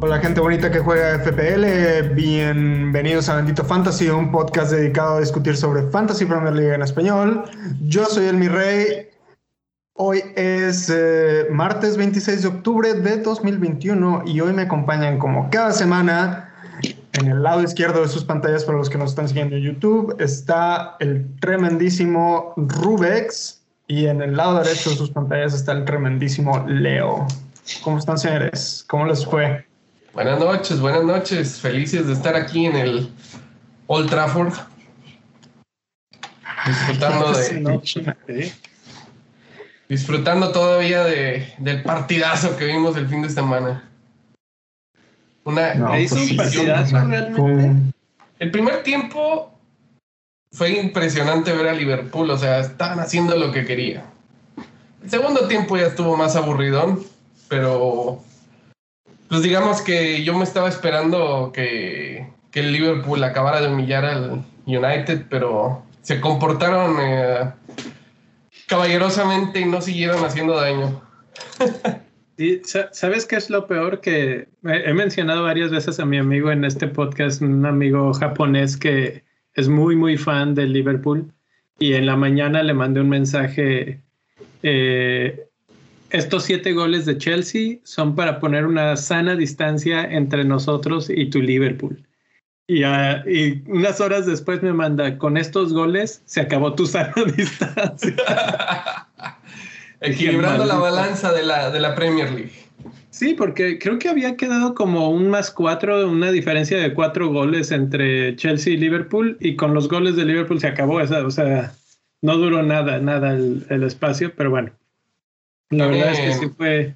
Hola gente bonita que juega FPL, bienvenidos a Bendito Fantasy, un podcast dedicado a discutir sobre Fantasy Premier League en español. Yo soy el Mi Rey. Hoy es eh, martes 26 de octubre de 2021 y hoy me acompañan como cada semana en el lado izquierdo de sus pantallas para los que nos están siguiendo en YouTube está el tremendísimo Rubex y en el lado derecho de sus pantallas está el tremendísimo Leo. ¿Cómo están señores? ¿Cómo les fue? Buenas noches, buenas noches. Felices de estar aquí en el Old Trafford. Disfrutando de. Disfrutando todavía de, del partidazo que vimos el fin de semana. Una no, hizo un partidazo realmente. El primer tiempo fue impresionante ver a Liverpool, o sea, estaban haciendo lo que quería. El segundo tiempo ya estuvo más aburridón, pero pues digamos que yo me estaba esperando que, el Liverpool acabara de humillar al United, pero se comportaron eh, caballerosamente y no siguieron haciendo daño. ¿Sabes qué es lo peor? Que he mencionado varias veces a mi amigo en este podcast, un amigo japonés que es muy, muy fan del Liverpool, y en la mañana le mandé un mensaje eh, estos siete goles de Chelsea son para poner una sana distancia entre nosotros y tu Liverpool. Y, ah, unas horas después me manda, con estos goles se acabó tu sana distancia. Equilibrando la balanza de la, de la Premier League. Sí, porque creo que había quedado como un más cuatro, una diferencia de cuatro goles entre Chelsea y Liverpool, y con los goles de Liverpool se acabó esa, o sea, no duró nada, nada el espacio, pero bueno. La verdad es que sí fue.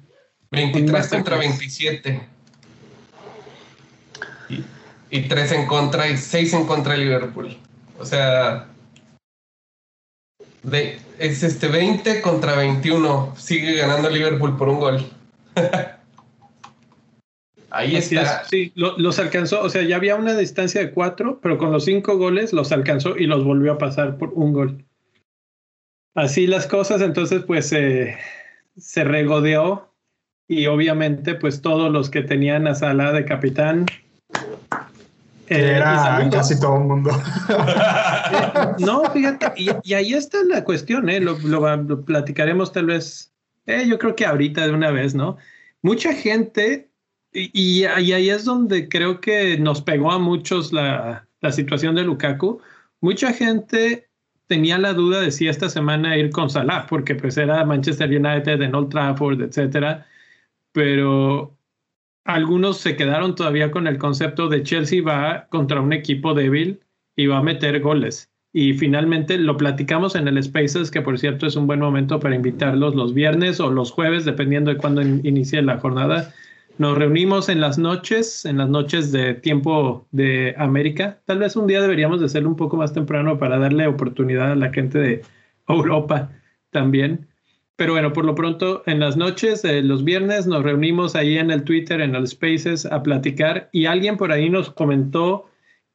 23 contra 27. Y, y 3 en contra y 6 en contra de Liverpool. O sea. De, es este 20 contra 21. Sigue ganando Liverpool por un gol. Ahí está. Sí, los alcanzó. O sea, ya había una distancia de 4, pero con los 5 goles los alcanzó y los volvió a pasar por un gol. Así las cosas, entonces, pues. Eh, se regodeó y obviamente pues todos los que tenían a Salah de capitán eh, era casi todo el mundo. no, fíjate, y, ahí está la cuestión, ¿eh? lo, platicaremos tal vez, eh, yo creo que ahorita de una vez, ¿no? Mucha gente, y, ahí es donde creo que nos pegó a muchos la, la situación de Lukaku, mucha gente tenía la duda de si esta semana ir con Salah, porque pues era Manchester United en Old Trafford, etcétera. Pero algunos se quedaron todavía con el concepto de Chelsea va contra un equipo débil y va a meter goles. Y finalmente lo platicamos en el Spaces, que por cierto es un buen momento para invitarlos los viernes o los jueves, dependiendo de cuándo inicie la jornada nos reunimos en las noches, en las noches de tiempo de América. Tal vez un día deberíamos de hacerlo un poco más temprano para darle oportunidad a la gente de Europa también. Pero bueno, por lo pronto, en las noches, los viernes, nos reunimos ahí en el Twitter, en el Spaces, a platicar. Y alguien por ahí nos comentó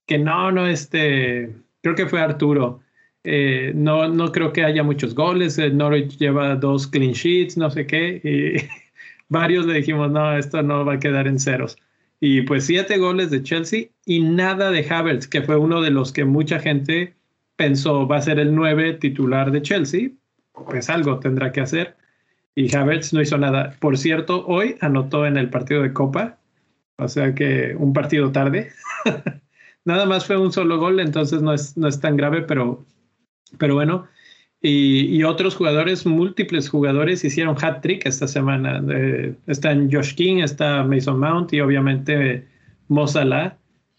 que no, no, este, creo que fue Arturo. Eh, no, no creo que haya muchos goles. Norwich lleva dos clean sheets, no sé qué. Y varios le dijimos, no, esto no va a quedar en ceros. Y pues siete goles de Chelsea y nada de Havertz, que fue uno de los que mucha gente pensó va a ser el nueve titular de Chelsea. Pues algo tendrá que hacer. Y Havertz no hizo nada. Por cierto, hoy anotó en el partido de Copa, o sea que un partido tarde. nada más fue un solo gol, entonces no es, no es tan grave, pero, pero bueno. Y, otros jugadores, múltiples jugadores, hicieron hat-trick esta semana. están Josh King, está Mason Mount y obviamente Mo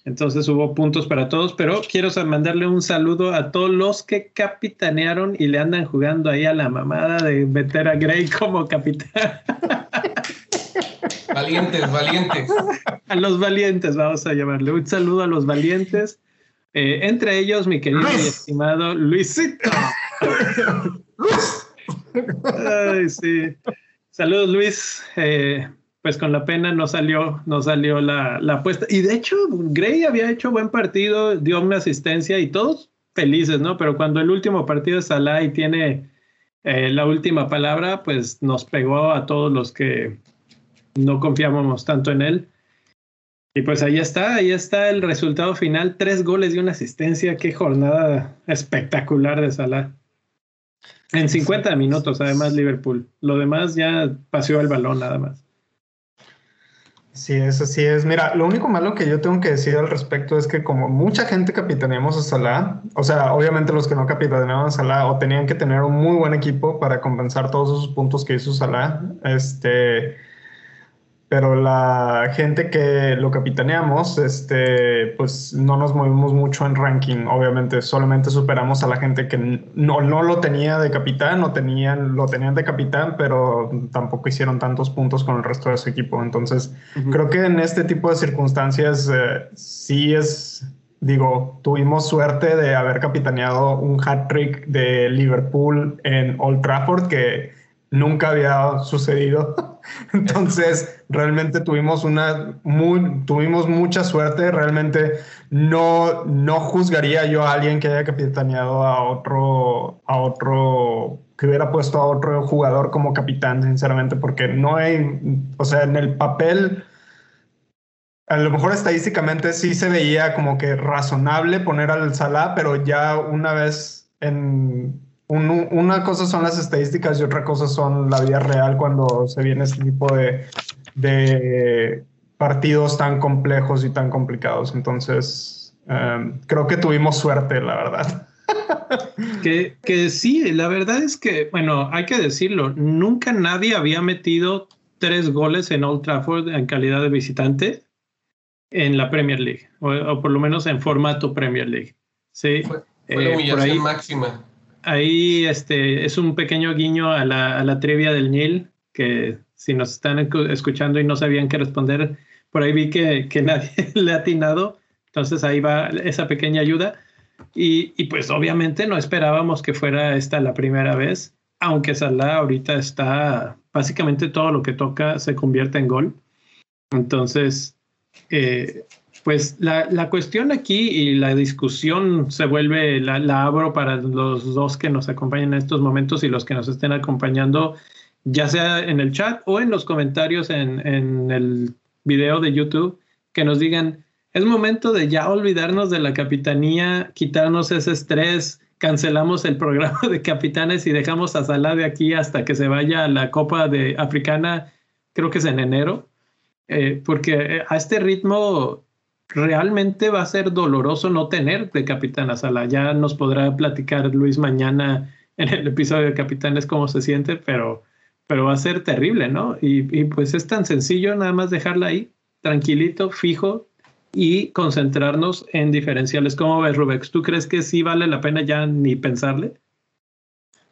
Entonces hubo puntos para todos, pero quiero mandarle un saludo a todos los que capitanearon y le andan jugando ahí a la mamada de meter a Gray como capitán. Valientes, valientes. A los valientes, vamos a llamarle. Un saludo a los valientes. Eh, entre ellos, mi querido y estimado Luisito. Ay, sí. Saludos, Luis. Eh, pues con la pena no salió, no salió la, apuesta. Y de hecho, Gray había hecho buen partido, dio una asistencia y todos felices, ¿no? Pero cuando el último partido es Salah y tiene eh, la última palabra, pues nos pegó a todos los que no confiábamos tanto en él. Y pues ahí está, ahí está el resultado final, tres goles y una asistencia, qué jornada espectacular de Salah. En 50 minutos, además, Liverpool. Lo demás ya paseó el balón, nada más. Sí, eso sí es. Mira, lo único malo que yo tengo que decir al respecto es que como mucha gente capitaneamos a Salah, o sea, obviamente los que no capitaneaban a Salah o tenían que tener un muy buen equipo para compensar todos esos puntos que hizo Salah, este pero la gente que lo capitaneamos, este, pues no nos movimos mucho en ranking, obviamente, solamente superamos a la gente que no, no lo tenía de capitán, no tenían, lo tenían de capitán, pero tampoco hicieron tantos puntos con el resto de su equipo. Entonces, creo que en este tipo de circunstancias eh, sí es, digo, tuvimos suerte de haber capitaneado un hat trick de Liverpool en Old Trafford que nunca había sucedido. Entonces, realmente tuvimos una muy, tuvimos mucha suerte. Realmente no, no juzgaría yo a alguien que haya capitaneado a otro, a otro, que hubiera puesto a otro jugador como capitán, sinceramente, porque no hay, o sea, en el papel, a lo mejor estadísticamente sí se veía como que razonable poner al Salah, pero ya una vez en una cosa son las estadísticas y otra cosa son la vida real cuando se viene este tipo de, partidos tan complejos y tan complicados. Entonces, em, creo que tuvimos suerte, la verdad. Que, que sí, la verdad es que, bueno, hay que decirlo, nunca nadie había metido tres goles en Old Trafford en calidad de visitante en la Premier League, o, por lo menos en formato Premier League. Sí. Fue, la eh, humillación máxima ahí este, es un pequeño guiño a la, a la trivia del Nil, que si nos están escuchando y no sabían qué responder, por ahí vi que, que nadie le ha atinado, entonces ahí va esa pequeña ayuda. Y, y, pues obviamente no esperábamos que fuera esta la primera vez, aunque Salah ahorita está, básicamente todo lo que toca se convierte en gol. Entonces, eh, pues la, la, cuestión aquí y la discusión se vuelve, la, abro para los dos que nos acompañan en estos momentos y los que nos estén acompañando, ya sea en el chat o en los comentarios en, en el video de YouTube, que nos digan, es momento de ya olvidarnos de la capitanía, quitarnos ese estrés, cancelamos el programa de capitanes y dejamos a Salah de aquí hasta que se vaya a la Copa de Africana, creo que es en enero, eh, porque a este ritmo realmente va a ser doloroso no tener de Capitán a Sala. Ya nos podrá platicar Luis mañana en el episodio de Capitanes cómo se siente, pero, pero va a ser terrible, ¿no? Y, y pues es tan sencillo nada más dejarla ahí, tranquilito, fijo y concentrarnos en diferenciales. ¿Cómo ves, Rubex? ¿Tú crees que sí vale la pena ya ni pensarle?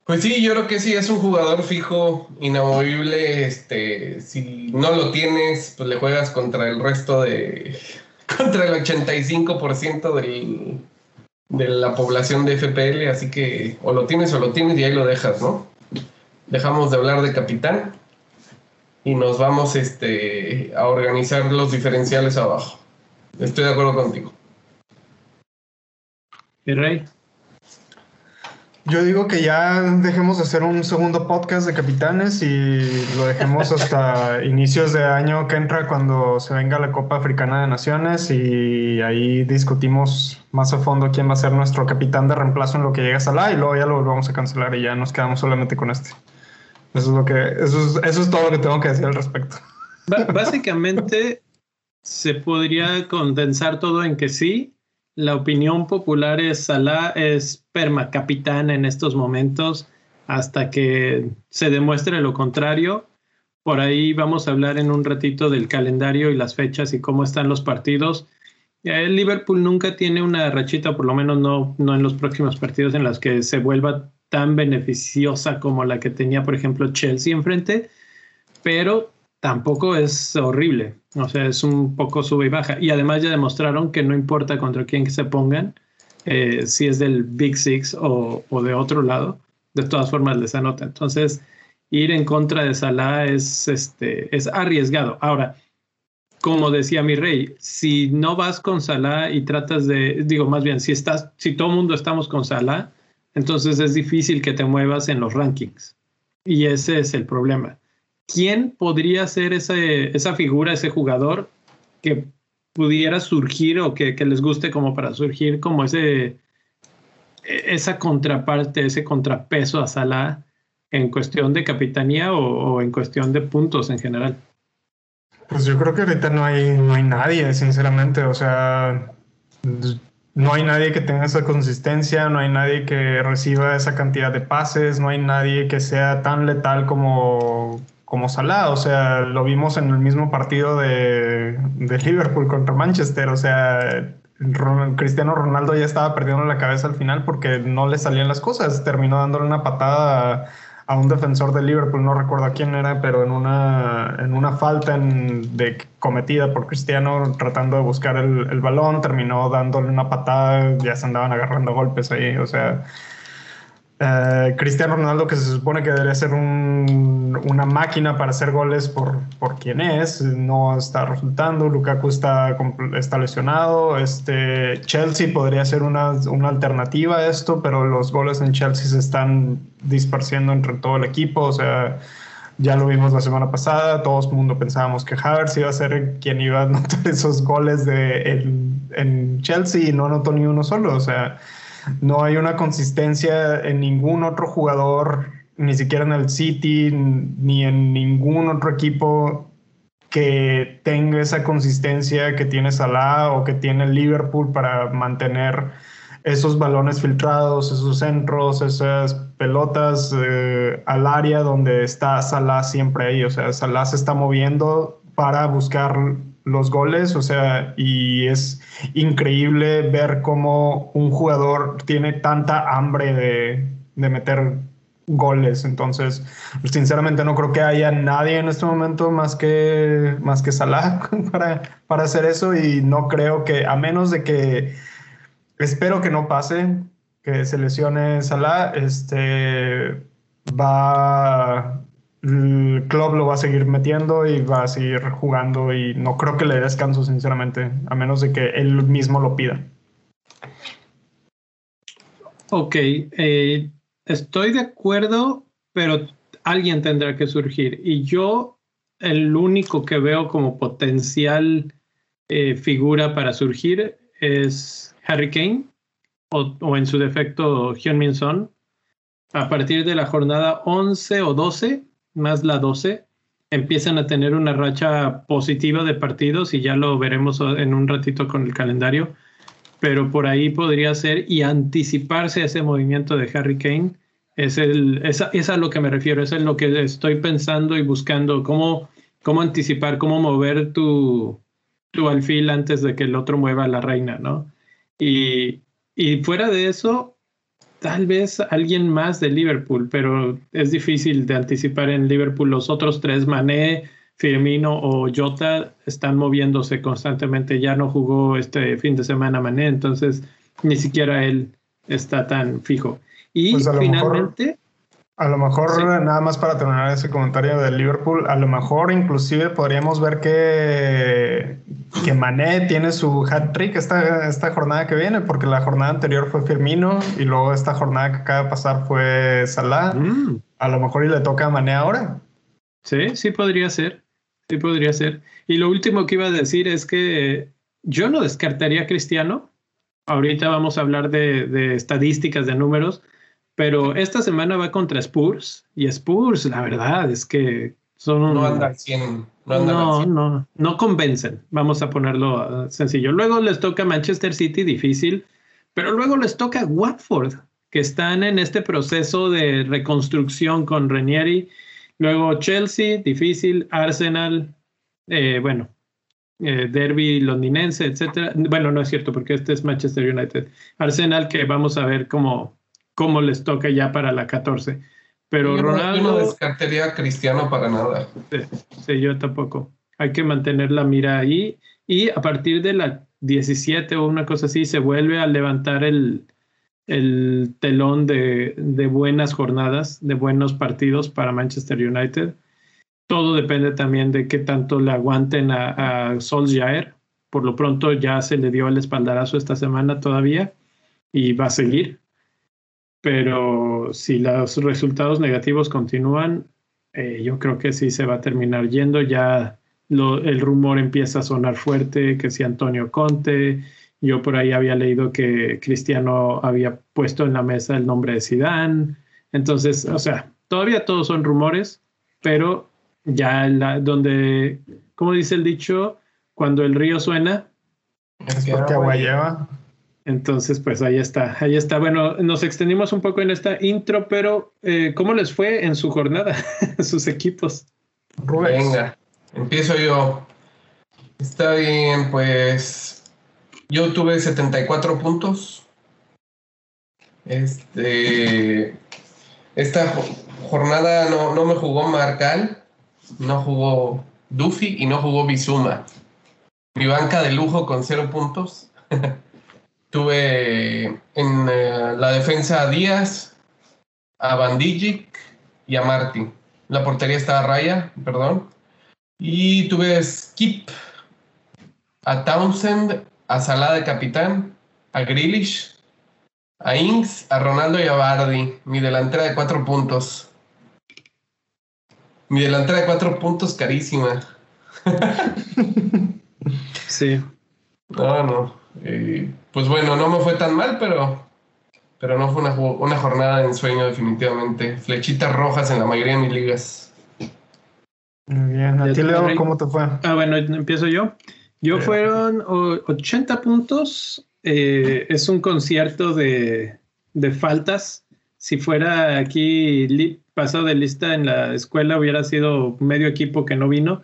Pues sí, yo creo que sí, es un jugador fijo, inamovible. Este, si no lo tienes, pues le juegas contra el resto de, contra el 85% del, de la población de FPL, así que o lo tienes o lo tienes y ahí lo dejas, ¿no? Dejamos de hablar de capitán y nos vamos este, a organizar los diferenciales abajo. Estoy de acuerdo contigo. ¿Y Rey? Yo digo que ya dejemos de hacer un segundo podcast de capitanes y lo dejemos hasta inicios de año que entra cuando se venga la Copa Africana de Naciones y ahí discutimos más a fondo quién va a ser nuestro capitán de reemplazo en lo que llega a Salah y luego ya lo vamos a cancelar y ya nos quedamos solamente con este. Eso es lo que eso es, todo lo que tengo que decir al respecto. básicamente se podría condensar todo en que sí, la opinión popular es Salah es permacapitán en estos momentos hasta que se demuestre lo contrario. Por ahí vamos a hablar en un ratito del calendario y las fechas y cómo están los partidos. El Liverpool nunca tiene una rachita, por lo menos no, no en los próximos partidos en los que se vuelva tan beneficiosa como la que tenía, por ejemplo, Chelsea enfrente, pero tampoco es horrible. O sea, es un poco sube y baja. Y además ya demostraron que no importa contra quién se pongan, eh, si es del Big Six o, de otro lado, de todas formas les anota. Entonces, ir en contra de Salah es, este, es arriesgado. Ahora, como decía mi rey, si no vas con Salah y tratas de, digo más bien, si estás, si todo el mundo estamos con Salah, entonces es difícil que te muevas en los rankings. Y ese es el problema. ¿Quién podría ser ese, esa figura, ese jugador que pudiera surgir o que, les guste como para surgir como ese, esa contraparte, ese contrapeso a Salah en cuestión de capitanía o, o en cuestión de puntos en general? Pues yo creo que ahorita no hay, no hay nadie, sinceramente. O sea, no hay nadie que tenga esa consistencia, no hay nadie que reciba esa cantidad de pases, no hay nadie que sea tan letal como, como Salah. O sea, lo vimos en el mismo partido de, Liverpool contra Manchester. O sea, Cristiano Ronaldo ya estaba perdiendo la cabeza al final porque no le salían las cosas. Terminó dándole una patada a un defensor de Liverpool, no recuerdo quién era, pero en una, en una falta cometida por Cristiano tratando de buscar el, balón, terminó dándole una patada, ya se andaban agarrando golpes ahí, o sea, eh, Cristiano Ronaldo, que se supone que debería ser una máquina para hacer goles por, por quien es, no está resultando. Lukaku está, está lesionado. Este, Chelsea podría ser una, una, alternativa a esto, pero los goles en Chelsea se están disparciendo entre todo el equipo. O sea, ya lo vimos la semana pasada. Todo el mundo pensábamos que Havertz iba a ser quien iba a anotar esos goles de, en, en Chelsea y no anotó ni uno solo. O sea no hay una consistencia en ningún otro jugador, ni siquiera en el City, ni en ningún otro equipo que tenga esa consistencia que tiene Salah o que tiene Liverpool para mantener esos balones filtrados, esos centros, esas pelotas eh, al área donde está Salah siempre ahí. O sea, Salah se está moviendo para buscar los goles, o sea, y es increíble ver cómo un jugador tiene tanta hambre de, meter goles. Entonces, sinceramente no creo que haya nadie en este momento más que, más que Salah para, para hacer eso y no creo que, a menos de que, espero que no pase, que se lesione Salah, este, va el club lo va a seguir metiendo y va a seguir jugando y no creo que le dé descanso, sinceramente, a menos de que él mismo lo pida. Ok, eh, estoy de acuerdo, pero alguien tendrá que surgir. Y yo, el único que veo como potencial eh, figura para surgir es Harry Kane o, o en su defecto Hyun Min Son. A partir de la jornada 11 o 12, más la 12, empiezan a tener una racha positiva de partidos y ya lo veremos en un ratito con el calendario, pero por ahí podría ser y anticiparse a ese movimiento de Harry Kane. Es, el, es, es a lo que me refiero, es en lo que estoy pensando y buscando, cómo, cómo anticipar, cómo mover tu, tu alfil antes de que el otro mueva a la reina, ¿no? Y, y fuera de eso, tal vez alguien más de Liverpool, pero es difícil de anticipar en Liverpool. Los otros tres, Mané, Firmino o Jota, están moviéndose constantemente. Ya no jugó este fin de semana Mané, entonces ni siquiera él está tan fijo. Y pues finalmente... A lo mejor, nada más para terminar ese comentario del Liverpool, a lo mejor inclusive podríamos ver que, que Mané tiene su hat-trick esta, esta jornada que viene, porque la jornada anterior fue Firmino y luego esta jornada que acaba de pasar fue Salah. Mm. A lo mejor y le toca a Mané ahora. Sí, sí podría ser. Sí podría ser. Y lo último que iba a decir es que yo no descartaría a Cristiano. Ahorita vamos a hablar de, de estadísticas, de números pero esta semana va contra Spurs y Spurs, la verdad es que son... No andan 100. No, no, no, convencen, vamos a ponerlo ah, sencillo. Luego les toca Manchester City, difícil, pero luego les toca Watford, que están en este proceso de reconstrucción con Renieri. Luego Chelsea, difícil, Arsenal, eh, bueno, eh, derby londinense, etcétera. Bueno, no es cierto porque este es Manchester United. Arsenal, que vamos a ver cómo, cómo les toca ya para la 14. Pero Ronaldo. No, descartaría a Cristiano para nada. Sí, yo tampoco. Hay que mantener la mira ahí. Y a partir de la 17 o una cosa así, se vuelve a levantar el, el telón de, de buenas jornadas, de buenos partidos para Manchester United. todo depende también de qué tanto le aguanten a, a Solskjaer. Por lo pronto ya se le dio el espaldarazo esta semana todavía y va a seguir. Pero si los resultados negativos continúan, eh, yo creo que sí se va a terminar yendo. Ya el rumor empieza a sonar fuerte, que si Antonio Conte, yo por ahí había leído que Cristiano había puesto en la mesa el nombre de Sidán. Entonces, o sea, todavía todos son rumores, pero ya la, donde, como dice el dicho, cuando el río suena, es porque agua lleva. Entonces, pues ahí está, ahí está. Bueno, nos extendimos un poco en esta intro, pero eh, ¿cómo les fue en su jornada, sus equipos? Venga, empiezo yo. Está bien, pues yo tuve 74 puntos. Este, esta jornada no, no me jugó Marcal, no jugó Duffy y no jugó Bizuma. Mi banca de lujo con cero puntos. Tuve en eh, la defensa a Díaz, a Bandijic y a Martin. La portería estaba a Raya, perdón. Y tuve Skip, a Townsend, a Salah de capitán, a Grealish, a Inks, a Ronaldo y a Bardi. Mi delantera de cuatro puntos. Mi delantera de cuatro puntos carísima. sí. No, no. Eh, pues bueno, no me fue tan mal, pero, pero no fue una, una jornada de ensueño definitivamente. Flechitas rojas en la mayoría de mis ligas. Muy bien. ¿A ti, Leo, cómo te fue? Ah, bueno, empiezo yo. Yo fueron 80 puntos. Eh, es un concierto de, de, faltas. Si fuera aquí pasado de lista en la escuela, hubiera sido medio equipo que no vino.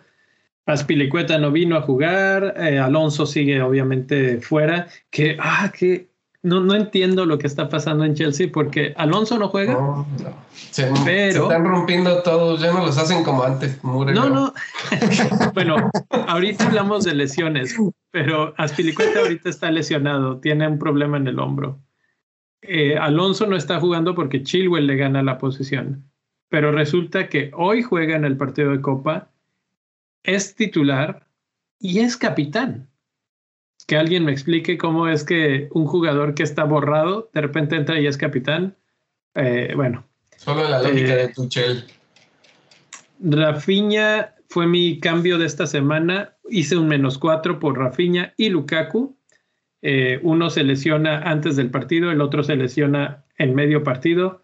Aspilicueta no vino a jugar, eh, Alonso sigue obviamente fuera, que, ah, que no, no entiendo lo que está pasando en Chelsea porque Alonso no juega. No, Se, pero, están rompiendo todos, ya no los hacen como antes. No, no. bueno, ahorita hablamos de lesiones, pero Aspilicueta ahorita está lesionado, tiene un problema en el hombro. Eh, Alonso no está jugando porque Chilwell le gana la posición, pero resulta que hoy juega en el partido de Copa es titular y es capitán. Que alguien me explique cómo es que un jugador que está borrado de repente entra y es capitán. Eh, bueno. Solo la lógica de eh, Tuchel. Rafinha fue mi cambio de esta semana. Hice un menos cuatro por Rafinha y Lukaku. Eh, uno se lesiona antes del partido, el otro se lesiona en medio partido.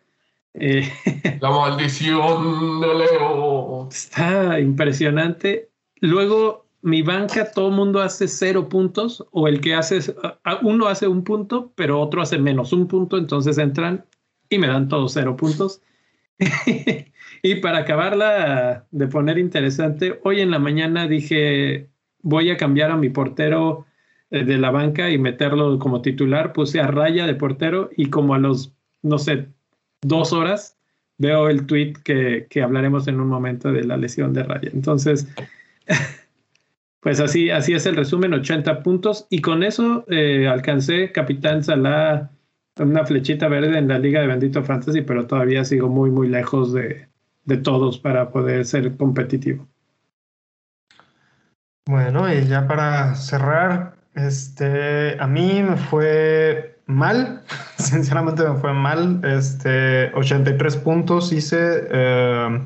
La maldición de Leo. Está impresionante. Luego, mi banca, todo el mundo hace cero puntos, o el que hace, uno hace un punto, pero otro hace menos un punto, entonces entran y me dan todos cero puntos. y para acabarla de poner interesante, hoy en la mañana dije, voy a cambiar a mi portero eh, de la banca y meterlo como titular, puse a raya de portero y como a los, no sé, dos horas, veo el tweet que, hablaremos en un momento de la lesión de raya. Entonces, pues así, así es el resumen, 80 puntos. Y con eso eh, alcancé Capitán Salah una flechita verde en la Liga de Bendito Fantasy, pero todavía sigo muy, muy lejos de, de todos para poder ser competitivo. Bueno, y ya para cerrar, este, a mí me fue mal, sinceramente me fue mal, este, 83 puntos hice, eh,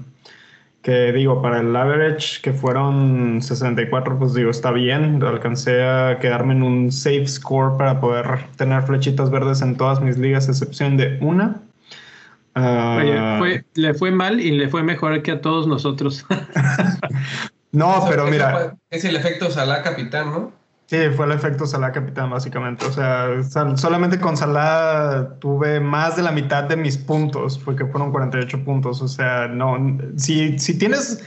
que digo, para el average que fueron 64, pues digo, está bien. Alcancé a quedarme en un safe score para poder tener flechitas verdes en todas mis ligas, excepción de una. Ah, le fue mal y le fue mejor que a todos nosotros. no, pero mira. Es el efecto Salah capitán, ¿no? Sí, fue el efecto Salah capitán, básicamente. O sea, solamente con Salah tuve más de la mitad de mis puntos, porque fueron 48 puntos. O sea, no, si, si tienes,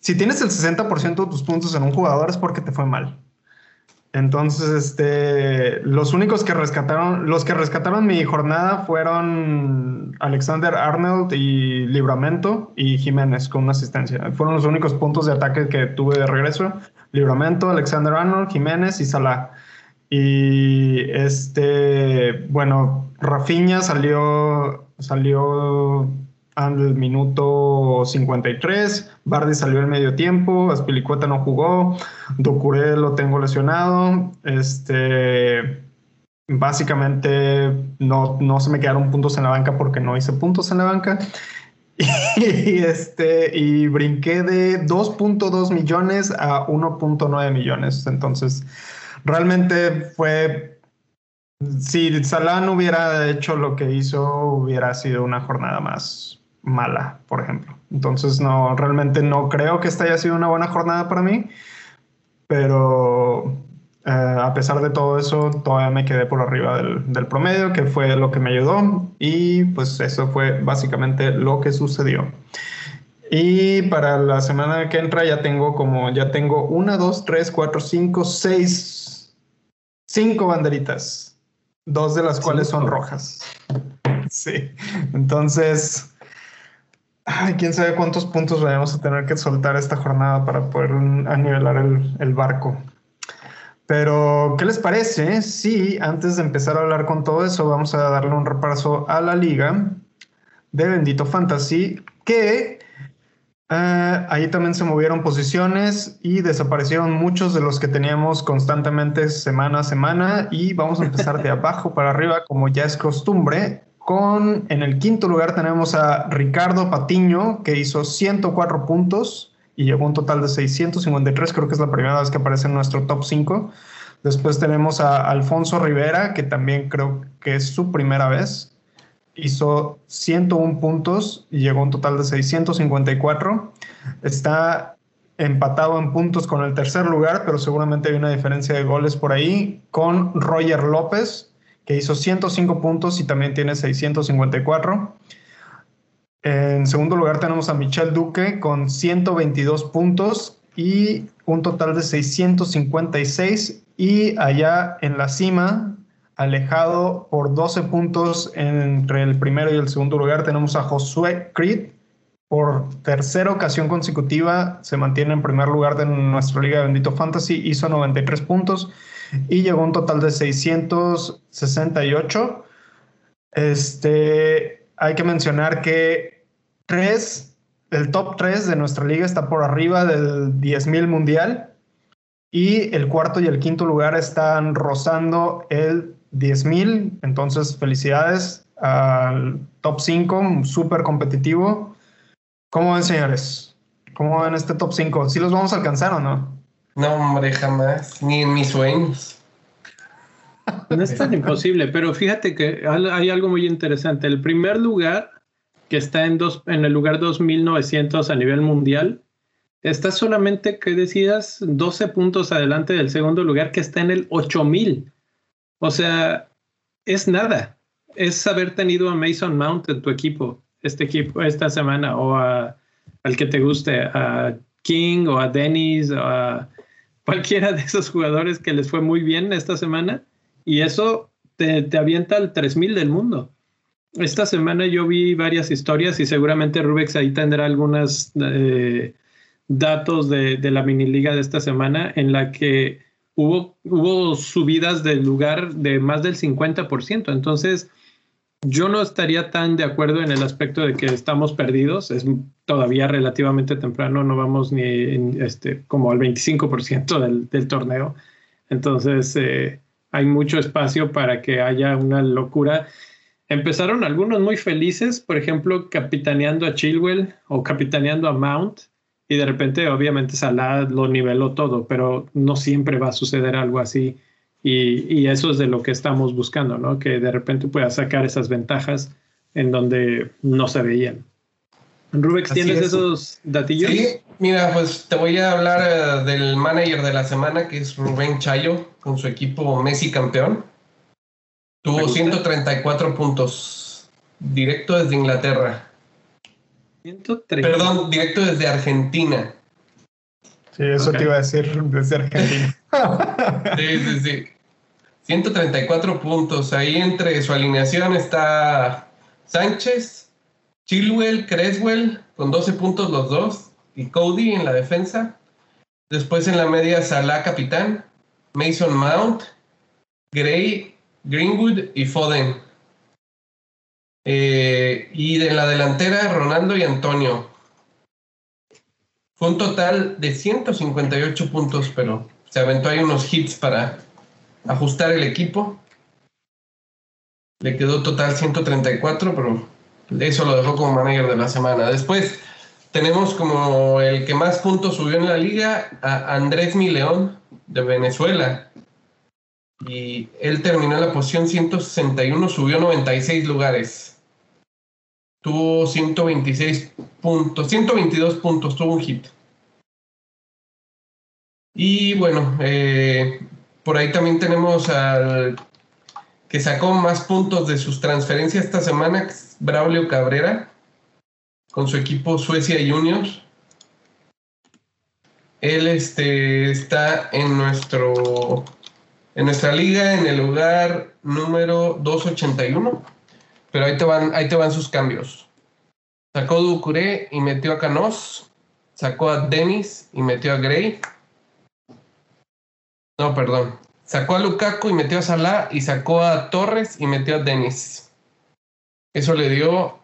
si tienes el 60% de tus puntos en un jugador es porque te fue mal. Entonces, este, los únicos que rescataron, los que rescataron mi jornada fueron Alexander Arnold y Libramento y Jiménez con una asistencia. Fueron los únicos puntos de ataque que tuve de regreso. Libramento, Alexander Arnold, Jiménez y Salah. Y este, bueno, Rafinha salió, salió al minuto 53. Bardi salió al medio tiempo. Aspilicueta no jugó. Docuré lo tengo lesionado. Este. Básicamente no, no se me quedaron puntos en la banca porque no hice puntos en la banca. Y, este, y brinqué de 2.2 millones a 1.9 millones. Entonces, realmente fue. Si Salah hubiera hecho lo que hizo, hubiera sido una jornada más mala, por ejemplo. Entonces, no, realmente no creo que esta haya sido una buena jornada para mí. Pero eh, a pesar de todo eso, todavía me quedé por arriba del, promedio, que fue lo que me ayudó. Y pues eso fue básicamente lo que sucedió. Y para la semana que entra ya tengo como, ya tengo una, dos, tres, cuatro, cinco, seis, cinco banderitas. Dos de las cuales son rojas. Sí. Entonces, ay, quién sabe cuántos puntos vamos a tener que soltar esta jornada para poder anivelar el, el barco. Pero, ¿qué les parece si antes de empezar a hablar con todo eso, vamos a darle un repaso a la liga de Bendito Fantasy, que eh, ahí también se movieron posiciones y desaparecieron muchos de los que teníamos constantemente semana a semana y vamos a empezar de abajo para arriba como ya es costumbre. Con en el quinto lugar tenemos a Ricardo Patiño que hizo 104 puntos y llegó a un total de 653, creo que es la primera vez que aparece en nuestro top 5. Después tenemos a Alfonso Rivera, que también creo que es su primera vez. Hizo 101 puntos y llegó a un total de 654. Está empatado en puntos con el tercer lugar, pero seguramente hay una diferencia de goles por ahí, con Roger López, que hizo 105 puntos y también tiene 654. En segundo lugar tenemos a Michel Duque con 122 puntos y un total de 656. Y allá en la cima, alejado por 12 puntos entre el primero y el segundo lugar, tenemos a Josué Creed. Por tercera ocasión consecutiva se mantiene en primer lugar de nuestra Liga de Bendito Fantasy, hizo 93 puntos y llegó un total de 668. Este, hay que mencionar que tres, el top 3 de nuestra liga está por arriba del 10.000 mundial y el cuarto y el quinto lugar están rozando el 10.000. Entonces, felicidades al top 5, súper competitivo. ¿Cómo ven, señores? ¿Cómo ven este top 5? ¿Sí los vamos a alcanzar o no? No, hombre, jamás, ni en mis sueños. No es tan imposible, pero fíjate que hay algo muy interesante. El primer lugar que está en, dos, en el lugar 2900 a nivel mundial, está solamente, que decidas, 12 puntos adelante del segundo lugar que está en el 8000. O sea, es nada. Es haber tenido a Mason Mount en tu equipo, este equipo, esta semana, o a, al que te guste, a King o a Dennis o a cualquiera de esos jugadores que les fue muy bien esta semana. Y eso te, te avienta al 3000 del mundo esta semana yo vi varias historias y seguramente Rubex ahí tendrá algunos eh, datos de, la mini liga de esta semana en la que hubo, hubo subidas del lugar de más del 50%. Entonces, yo no estaría tan de acuerdo en el aspecto de que estamos perdidos. Es todavía relativamente temprano, no vamos ni este, como al 25% del, del, torneo. Entonces, eh, hay mucho espacio para que haya una locura Empezaron algunos muy felices, por ejemplo, capitaneando a Chilwell o capitaneando a Mount, y de repente, obviamente, Salah lo niveló todo, pero no siempre va a suceder algo así. Y, eso es de lo que estamos buscando, ¿no? Que de repente pueda sacar esas ventajas en donde no se veían. Rubex, ¿tienes esos datillos? Sí, mira, pues te voy a hablar eh, del manager de la semana, que es Rubén Chayo, con su equipo Messi campeón. Tuvo 134 puntos. Directo desde Inglaterra. 130. Perdón, directo desde Argentina. Sí, eso te iba a decir desde Argentina. sí, sí, sí. 134 puntos. Ahí entre su alineación está Sánchez, Chilwell, Creswell, con 12 puntos los dos, y Cody en la defensa. Después en la media Salah capitán, Mason Mount, Gray Greenwood y Foden. Eh, y de la delantera, Ronaldo y Antonio. Fue un total de 158 puntos, pero se aventó ahí unos hits para ajustar el equipo. Le quedó total 134, pero eso lo dejó como manager de la semana. Después tenemos como el que más puntos subió en la liga a Andrés Mileón de Venezuela. Y él terminó en la posición 161, subió 96 lugares. Tuvo 126 puntos, 122 puntos, tuvo un hit. Y bueno, eh, por ahí también tenemos al que sacó más puntos de sus transferencias esta semana, Braulio Cabrera, con su equipo Suecia Juniors. Él este, está en, nuestro, en nuestra liga en el lugar número 281, pero ahí te van, ahí te van sus cambios. Sacó Ducuré y metió a Canos, sacó a Dennis y metió a Gray. No, perdón. Sacó a Lukaku y metió a Salah y sacó a Torres y metió a Dennis. Eso le dio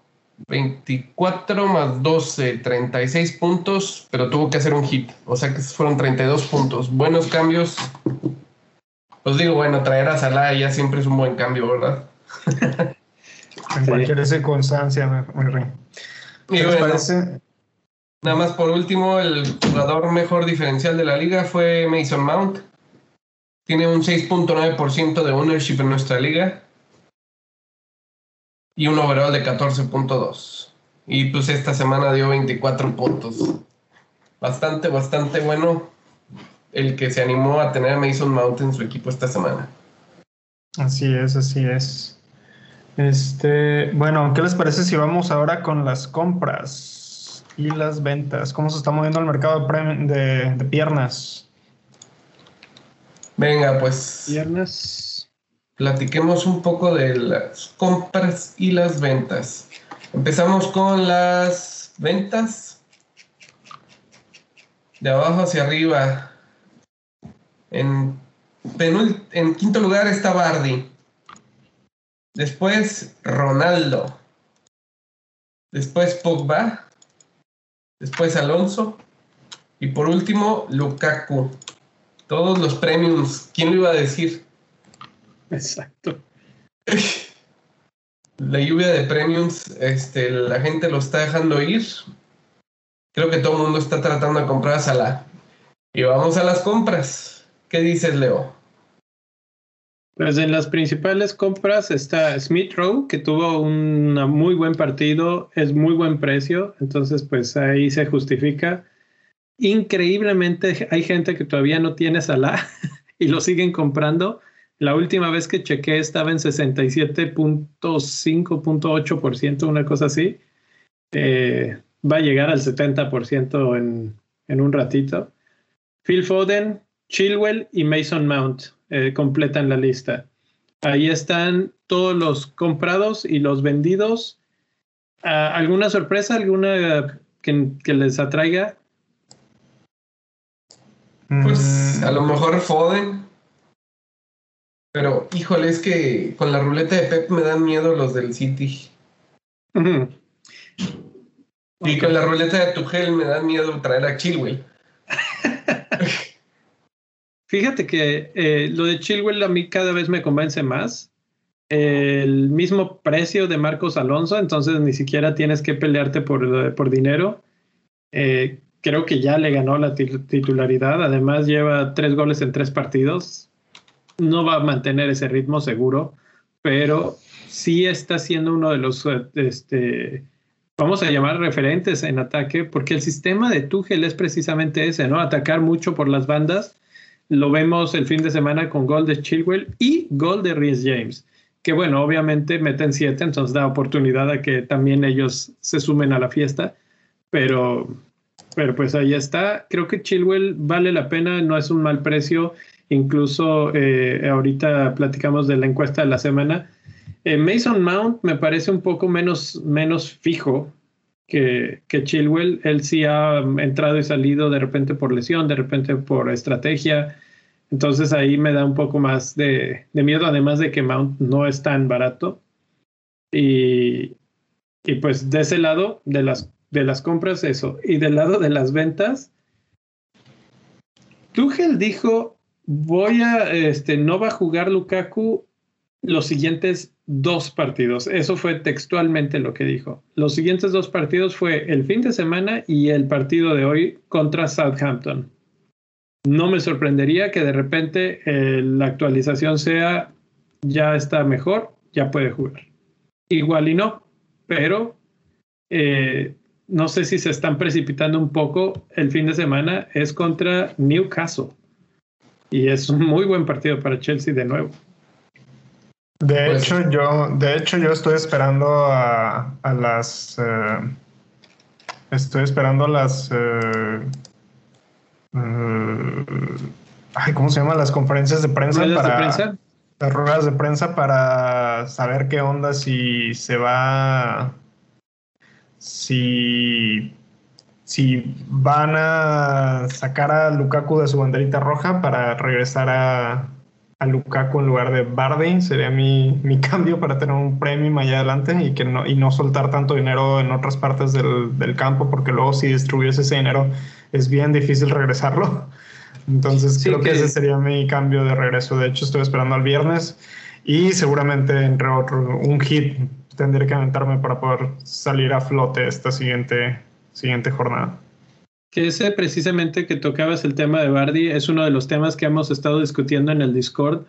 24 más 12, 36 puntos, pero tuvo que hacer un hit. O sea que fueron 32 puntos. Buenos cambios. Os digo, bueno, traer a Salah ya siempre es un buen cambio, ¿verdad? en cualquier circunstancia, me, rey. Y bueno, parece? Nada más por último, el jugador mejor diferencial de la liga fue Mason Mount. Tiene un 6.9% de ownership en nuestra liga y un overall de 14.2. Y pues esta semana dio 24 puntos. Bastante, bastante bueno el que se animó a tener a Mason Mount en su equipo esta semana. Así es, así es. Este, bueno, ¿qué les parece si vamos ahora con las compras y las ventas? ¿Cómo se está moviendo el mercado de, de piernas? Venga, pues. Piernas platiquemos un poco de las compras y las ventas. Empezamos con las ventas. De abajo hacia arriba. En, en quinto lugar está Bardi. Después Ronaldo. Después Pogba. Después Alonso. Y por último, Lukaku. Todos los premiums. ¿Quién lo iba a decir? Exacto. La lluvia de premiums, este, la gente lo está dejando ir. Creo que todo el mundo está tratando de comprar a Salah. Y vamos a las compras. ¿Qué dices, Leo? Pues en las principales compras está Smith Rowe, que tuvo un muy buen partido, es muy buen precio, entonces pues ahí se justifica. Increíblemente hay gente que todavía no tiene Salah y lo siguen comprando la última vez que chequé estaba en 67.5.8%, una cosa así. Eh, va a llegar al 70% en, en un ratito. Phil Foden, Chilwell y Mason Mount eh, completan la lista. Ahí están todos los comprados y los vendidos. Ah, ¿Alguna sorpresa? ¿Alguna que, que les atraiga? Pues a lo mejor Foden. Pero, híjole, es que con la ruleta de Pep me dan miedo los del City. Y con la ruleta de Tuchel me dan miedo traer a Chilwell. Fíjate que eh, lo de Chilwell a mí cada vez me convence más. el mismo precio de Marcos Alonso, entonces ni siquiera tienes que pelearte por, por dinero. Eh, creo que ya le ganó la titularidad. Además, lleva tres goles en tres partidos no va a mantener ese ritmo seguro, pero sí está siendo uno de los, este, vamos a llamar referentes en ataque, porque el sistema de Tuchel es precisamente ese, ¿no? Atacar mucho por las bandas. Lo vemos el fin de semana con gol de Chilwell y gol de Rhys James, que bueno, obviamente meten siete, entonces da oportunidad a que también ellos se sumen a la fiesta, pero, pero pues ahí está. Creo que Chilwell vale la pena, no es un mal precio Incluso eh, ahorita platicamos de la encuesta de la semana. Eh, Mason Mount me parece un poco menos, menos fijo que, que, Chilwell. Él sí ha entrado y salido de repente por lesión, de repente por estrategia. Entonces ahí me da un poco más de, de miedo, además de que Mount no es tan barato. Y, Y pues de ese lado, de las, de las compras, eso. Y del lado de las ventas, Tuchel dijo, voy a, este, no va a jugar Lukaku los siguientes dos partidos. Eso fue textualmente lo que dijo. Los siguientes dos partidos fue el fin de semana y el partido de hoy contra Southampton. No me sorprendería que de repente eh, la actualización sea ya está mejor, ya puede jugar. Igual y no, pero eh, no sé si se están precipitando un poco. El fin de semana es contra Newcastle y es un muy buen partido para Chelsea de nuevo. De pues hecho, yo, de hecho, yo estoy esperando a, las, eh, estoy esperando a las, eh, ay, ¿cómo se llaman las conferencias de prensa para de prensa? las ruedas de prensa para saber qué onda si se va si, si van a sacar a Lukaku de su banderita roja para regresar a, a Lukaku en lugar de Bardi, sería mi, mi, cambio para tener un premium allá adelante y, que no, y no soltar tanto dinero en otras partes del, del campo, porque luego si distribuyes ese dinero es bien difícil regresarlo. Entonces creo que, que ese sería mi cambio de regreso. De hecho, estoy esperando al viernes y seguramente entre otro un hit tendré que aventarme para poder salir a flote esta siguiente, siguiente jornada. Que ese precisamente que tocabas el tema de Bardi es uno de los temas que hemos estado discutiendo en el Discord.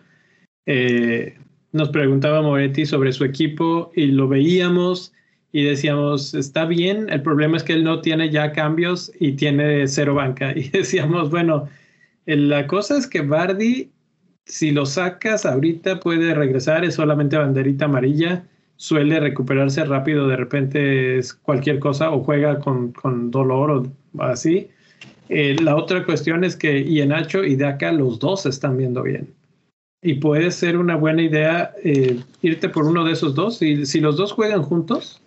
Eh, nos preguntaba Moretti sobre su equipo y lo veíamos y decíamos, está bien, el problema es que él no tiene ya cambios y tiene cero banca. Y decíamos, bueno, la cosa es que Bardi, si lo sacas ahorita, puede regresar, es solamente banderita amarilla suele recuperarse rápido, de repente es cualquier cosa o juega con, dolor o así. Eh, la otra cuestión es que Ienacho y Daka los dos están viendo bien. Y puede ser una buena idea eh, irte por uno de esos dos. Y si los dos juegan juntos,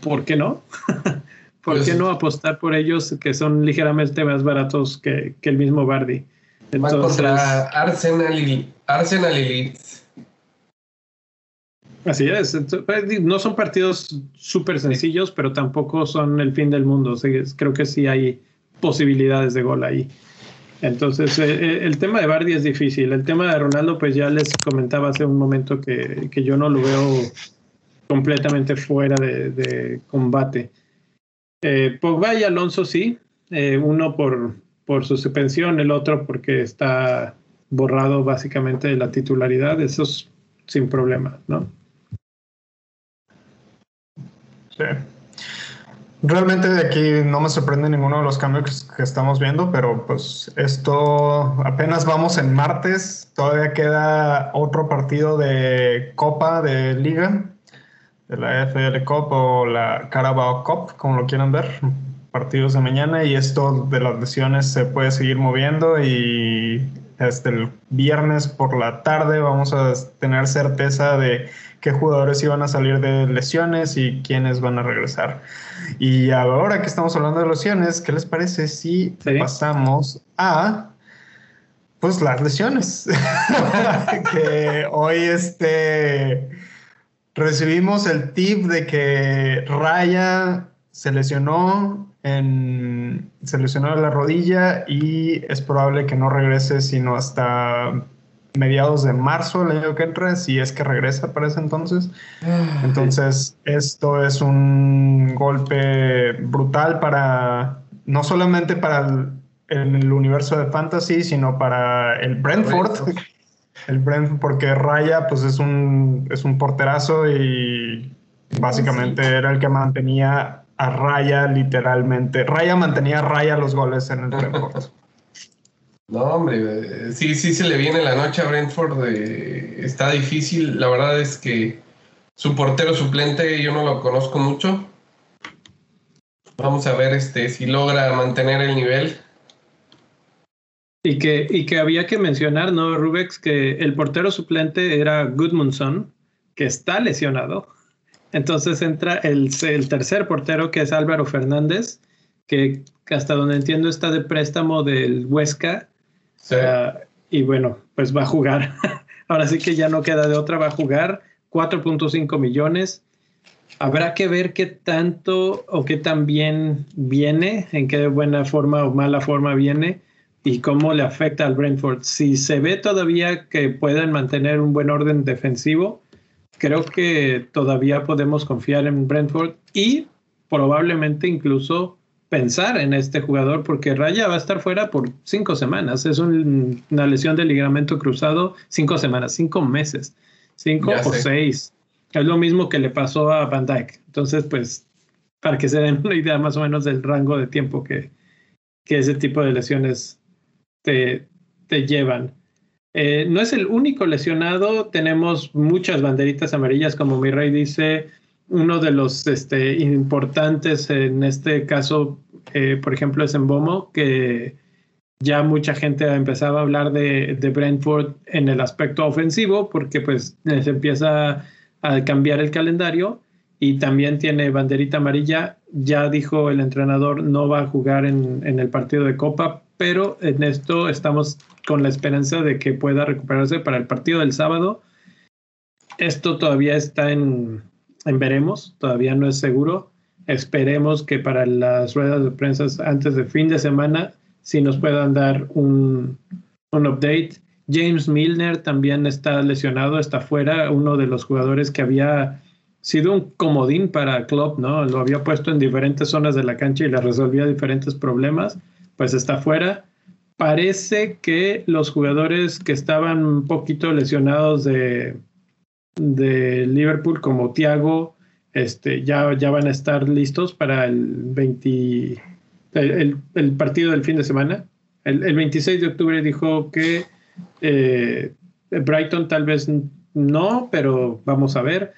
¿por qué no? ¿Por qué pues no apostar por ellos que son ligeramente más baratos que, el mismo Bardi? Entonces, contra Arsenal y, Arsenal y Leeds. Así es. Pues, no son partidos súper sencillos, pero tampoco son el fin del mundo. Creo que sí hay posibilidades de gol ahí. Entonces, eh, eh, el tema de Bardi es difícil. El tema de Ronaldo, pues ya les comentaba hace un momento que, yo no lo veo completamente fuera de, combate. Eh, Pogba y Alonso sí, uno por, por su suspensión, el otro porque está borrado básicamente de la titularidad, eso es sin problema, ¿no? Realmente de aquí no me sorprende ninguno de los cambios que estamos viendo, pero pues esto apenas vamos en martes, todavía queda otro partido de Copa de Liga, de la FL Cup o la Carabao Cup, como lo quieran ver, partidos de mañana y esto de las lesiones se puede seguir moviendo y hasta el viernes por la tarde vamos a tener certeza de qué jugadores iban a salir de lesiones y quiénes van a regresar. Y ahora que estamos hablando de lesiones, ¿qué les parece si pasamos a pues las lesiones? que hoy este recibimos el tip de que Raya se lesionó en se lesionó la rodilla y es probable que no regrese sino hasta mediados de marzo el año que entra, si es que regresa para ese entonces. Ah, entonces, esto es un golpe brutal para, no solamente para el, universo de fantasy, sino para el Brentford. El Brentford, porque Raya, pues es un, es un porterazo y básicamente era el que mantenía a Raya literalmente. Raya mantenía a Raya los goles en el Brentford. No, hombre, sí, sí se le viene la noche a Brentford. está difícil. La verdad es que su portero suplente yo no lo conozco mucho. Vamos a ver este, si logra mantener el nivel. Y que, y que había que mencionar, ¿no, Rubex? Que el portero suplente era Goodmanson, que está lesionado. Entonces entra el, el tercer portero, que es Álvaro Fernández, que hasta donde entiendo está de préstamo del Huesca y bueno, pues va a jugar. Ahora sí que ya no queda de otra, va a jugar 4.5 millones. Habrá que ver qué tanto o qué tan bien viene, en qué buena forma o mala forma viene y cómo le afecta al Brentford. Si se ve todavía que pueden mantener un buen orden defensivo, creo que todavía podemos confiar en Brentford y probablemente incluso pensar en este jugador porque Raya va a estar fuera por cinco semanas. Es una lesión de ligamento cruzado, cinco semanas, cinco meses, cinco o seis. Es lo mismo que le pasó a Van Dyke. Entonces, pues, para que se den una idea más o menos del rango de tiempo que, que ese tipo de lesiones te, te llevan. Eh, no es el único lesionado, tenemos muchas banderitas amarillas, como mi rey dice, uno de los este, importantes en este caso, eh, por ejemplo, es en Bomo, que ya mucha gente ha empezado a hablar de, de, Brentford en el aspecto ofensivo, porque pues se empieza a cambiar el calendario y también tiene banderita amarilla. Ya dijo el entrenador, no va a jugar en, en el partido de Copa, pero en esto estamos con la esperanza de que pueda recuperarse para el partido del sábado. Esto todavía está en, en veremos, todavía no es seguro. Esperemos que para las ruedas de prensa antes de fin de semana sí nos puedan dar un, un update. James Milner también está lesionado, está fuera, uno de los jugadores que había sido un comodín para Klopp, ¿no? Lo había puesto en diferentes zonas de la cancha y le resolvía diferentes problemas, pues está fuera. Parece que los jugadores que estaban un poquito lesionados de, de Liverpool como Thiago este, ya, ya van a estar listos para el 20, el, partido del fin de semana. El, el, 26 de octubre dijo que eh, Brighton tal vez no, pero vamos a ver.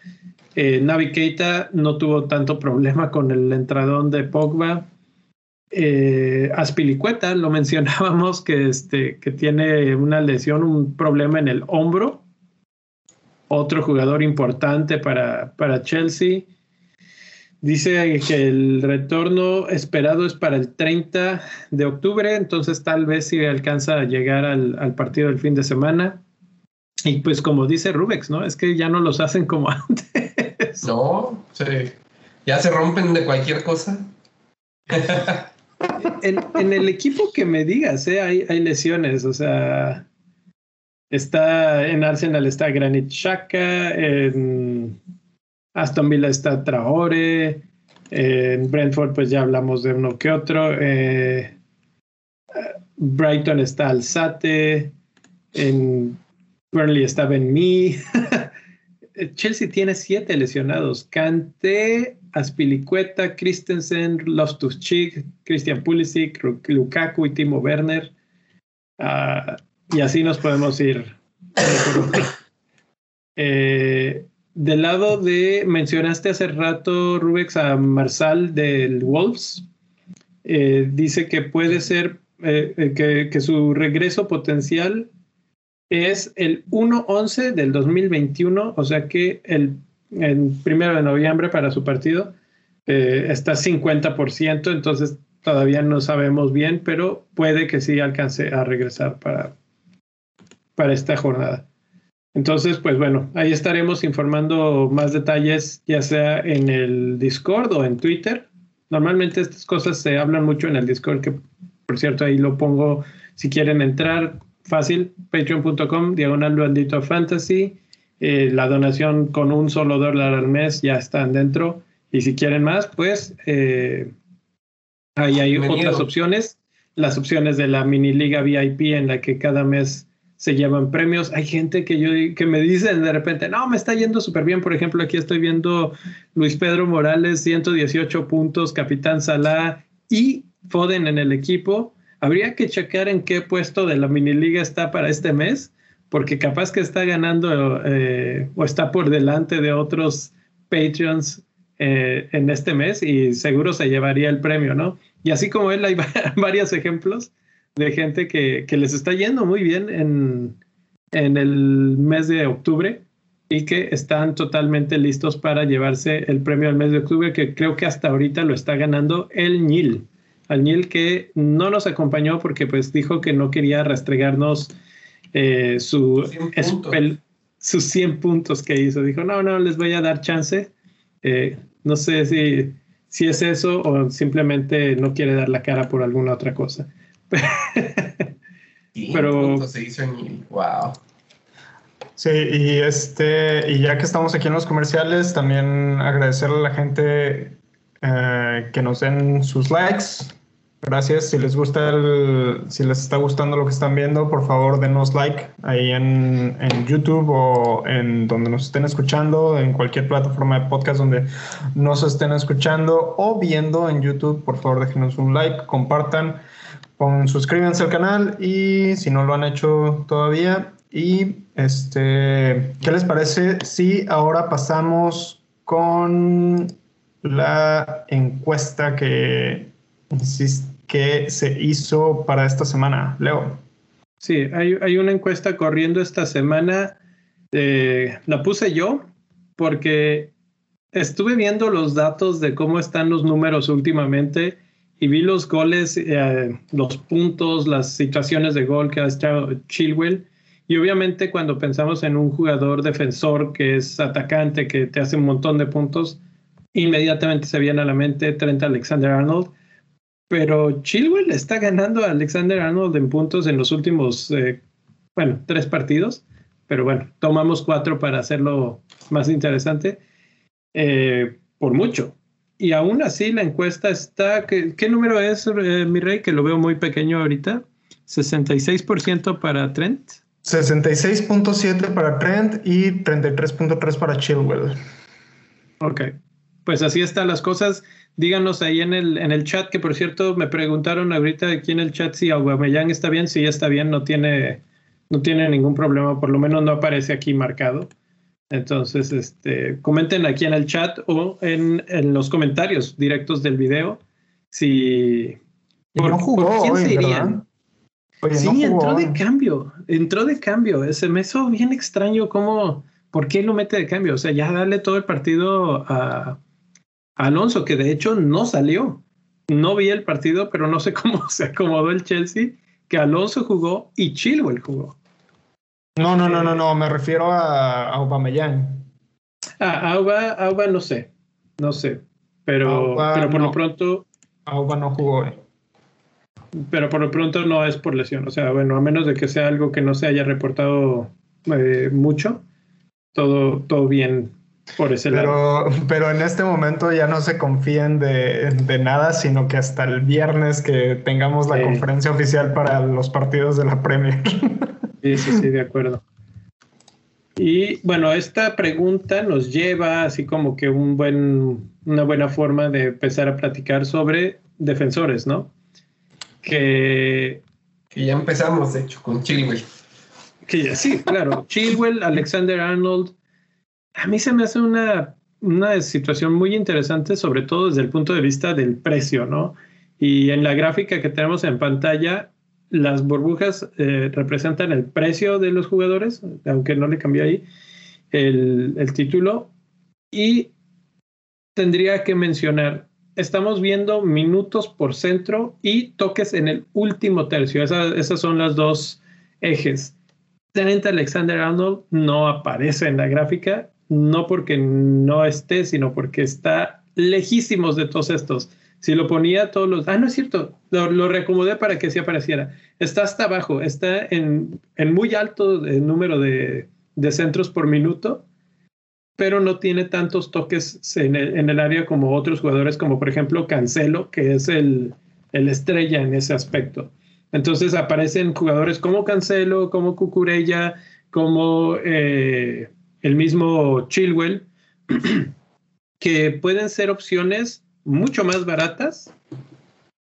Eh, Navi Keita no tuvo tanto problema con el entradón de Pogba. Eh, Aspilicueta, lo mencionábamos, que, este, que tiene una lesión, un problema en el hombro otro jugador importante para, para Chelsea. Dice que el retorno esperado es para el 30 de octubre, entonces tal vez si alcanza a llegar al, partido del fin de semana. Y pues como dice Rubex, ¿no? Es que ya no los hacen como antes. No, sí. Ya se rompen de cualquier cosa. en, el equipo que me digas, ¿eh? hay, hay lesiones, o sea, Está en Arsenal está Granit Xhaka, en Aston Villa está Traore, en Brentford pues ya hablamos de uno que otro, eh, Brighton está Alzate, en Burnley está Ben Mee. Chelsea tiene siete lesionados. Kante, Aspilicueta, Christensen, Loftus-Cheek, Christian Pulisic, Lukaku y Timo Werner. Uh, y así nos podemos ir. Eh, del lado de, mencionaste hace rato, Rubex, a Marsal del Wolves. Eh, dice que puede ser eh, que, que, su regreso potencial es el 1-11 del 2021, o sea que el, el, primero de noviembre para su partido está 50%, entonces todavía no sabemos bien, pero puede que sí alcance a regresar para, para esta jornada. Entonces, pues bueno, ahí estaremos informando más detalles, ya sea en el Discord o en Twitter. Normalmente estas cosas se hablan mucho en el Discord, que por cierto ahí lo pongo si quieren entrar fácil, patreon.com, diagonal blandito fantasy. Eh, la donación con un solo dólar al mes ya están dentro. Y si quieren más, pues eh, ahí hay otras opciones. Las opciones de la mini liga VIP en la que cada mes se llevan premios. Hay gente que, yo, que me dicen de repente, no, me está yendo súper bien. Por ejemplo, aquí estoy viendo Luis Pedro Morales, 118 puntos, Capitán Salah y Foden en el equipo. Habría que checar en qué puesto de la mini liga está para este mes, porque capaz que está ganando eh, o está por delante de otros Patreons eh, en este mes y seguro se llevaría el premio, ¿no? Y así como él, hay varios ejemplos de gente que, que les está yendo muy bien en, en, el mes de octubre y que están totalmente listos para llevarse el premio al mes de octubre, que creo que hasta ahorita lo está ganando el Nil. Al Nil que no nos acompañó porque pues dijo que no quería restregarnos eh, su, sus 100 puntos que hizo. Dijo, no, no, les voy a dar chance. Eh, no sé si, si es eso o simplemente no quiere dar la cara por alguna otra cosa. Pero se hizo en wow. Sí, y este, y ya que estamos aquí en los comerciales, también agradecerle a la gente eh, que nos den sus likes. Gracias. Si les gusta el, si les está gustando lo que están viendo, por favor denos like ahí en, en, YouTube o en donde nos estén escuchando, en cualquier plataforma de podcast donde nos estén escuchando o viendo en YouTube, por favor déjenos un like, compartan, suscríbanse al canal y si no lo han hecho todavía. Y este, ¿qué les parece si ahora pasamos con la encuesta que, que se hizo para esta semana. Leo. Sí, hay, una encuesta corriendo esta semana. Eh, la puse yo porque estuve viendo los datos de cómo están los números últimamente y vi los goles, eh, los puntos, las situaciones de gol que ha estado Chilwell. Y obviamente cuando pensamos en un jugador defensor que es atacante, que te hace un montón de puntos, inmediatamente se viene a la mente Trent Alexander Arnold. Pero Chilwell está ganando a Alexander Arnold en puntos en los últimos, eh, bueno, tres partidos. Pero bueno, tomamos cuatro para hacerlo más interesante. Eh, por mucho. Y aún así la encuesta está, ¿qué, número es, eh, mi rey? Que lo veo muy pequeño ahorita. 66% para Trent. 66.7 para Trent y 33.3 para Chilwell. Ok pues así están las cosas. Díganos ahí en el, en el chat, que por cierto me preguntaron ahorita aquí en el chat si Aubameyang está bien. Si está bien, no tiene, no tiene ningún problema, por lo menos no aparece aquí marcado. Entonces, este, comenten aquí en el chat o en, en los comentarios directos del video si... ¿Por, jugó quién serían? sí, entró de cambio, entró de cambio. Se me hizo bien extraño cómo, ¿por qué lo mete de cambio? O sea, ya darle todo el partido a, Alonso, que de hecho no salió. No vi el partido, pero no sé cómo se acomodó el Chelsea, que Alonso jugó y Chilwell jugó. No, no, no, no, no, me refiero a, a Aubameyang. Ah, Auba, Auba no sé, no sé, pero, pero por lo pronto... Auba no jugó. Eh. Pero por lo pronto no es por lesión, o sea, bueno, a menos de que sea algo que no se haya reportado eh, mucho, todo, todo bien por ese pero, Pero en este momento ya no se confíen de, de nada, sino que hasta el viernes que tengamos la conferencia oficial para los partidos de la Premier. Sí, sí, sí, de acuerdo. Y bueno, esta pregunta nos lleva así como que un buen, una buena forma de empezar a platicar sobre defensores, ¿no? Que, que ya empezamos, de hecho, con Chilwell. Que sí, claro. Chilwell, Alexander Arnold, a mí se me hace una, una situación muy interesante, sobre todo desde el punto de vista del precio, ¿no? Y en la gráfica que tenemos en pantalla, las burbujas eh, representan el precio de los jugadores, aunque no le cambié ahí el, título. Y tendría que mencionar, estamos viendo minutos por centro y toques en el último tercio. esas son las dos ejes. Trent Alexander Arnold no aparece en la gráfica no porque no esté, sino porque está lejísimos de todos estos. Si lo ponía todos los... Ah, no es cierto, lo, reacomodé para que sí apareciera. Está hasta abajo, está en, muy alto el número de, centros por minuto, pero no tiene tantos toques en el, área como otros jugadores, como por ejemplo Cancelo, que es el, estrella en ese aspecto. Entonces aparecen jugadores como Cancelo, como Cucurella, como... Eh, el mismo Chilwell, que pueden ser opciones mucho más baratas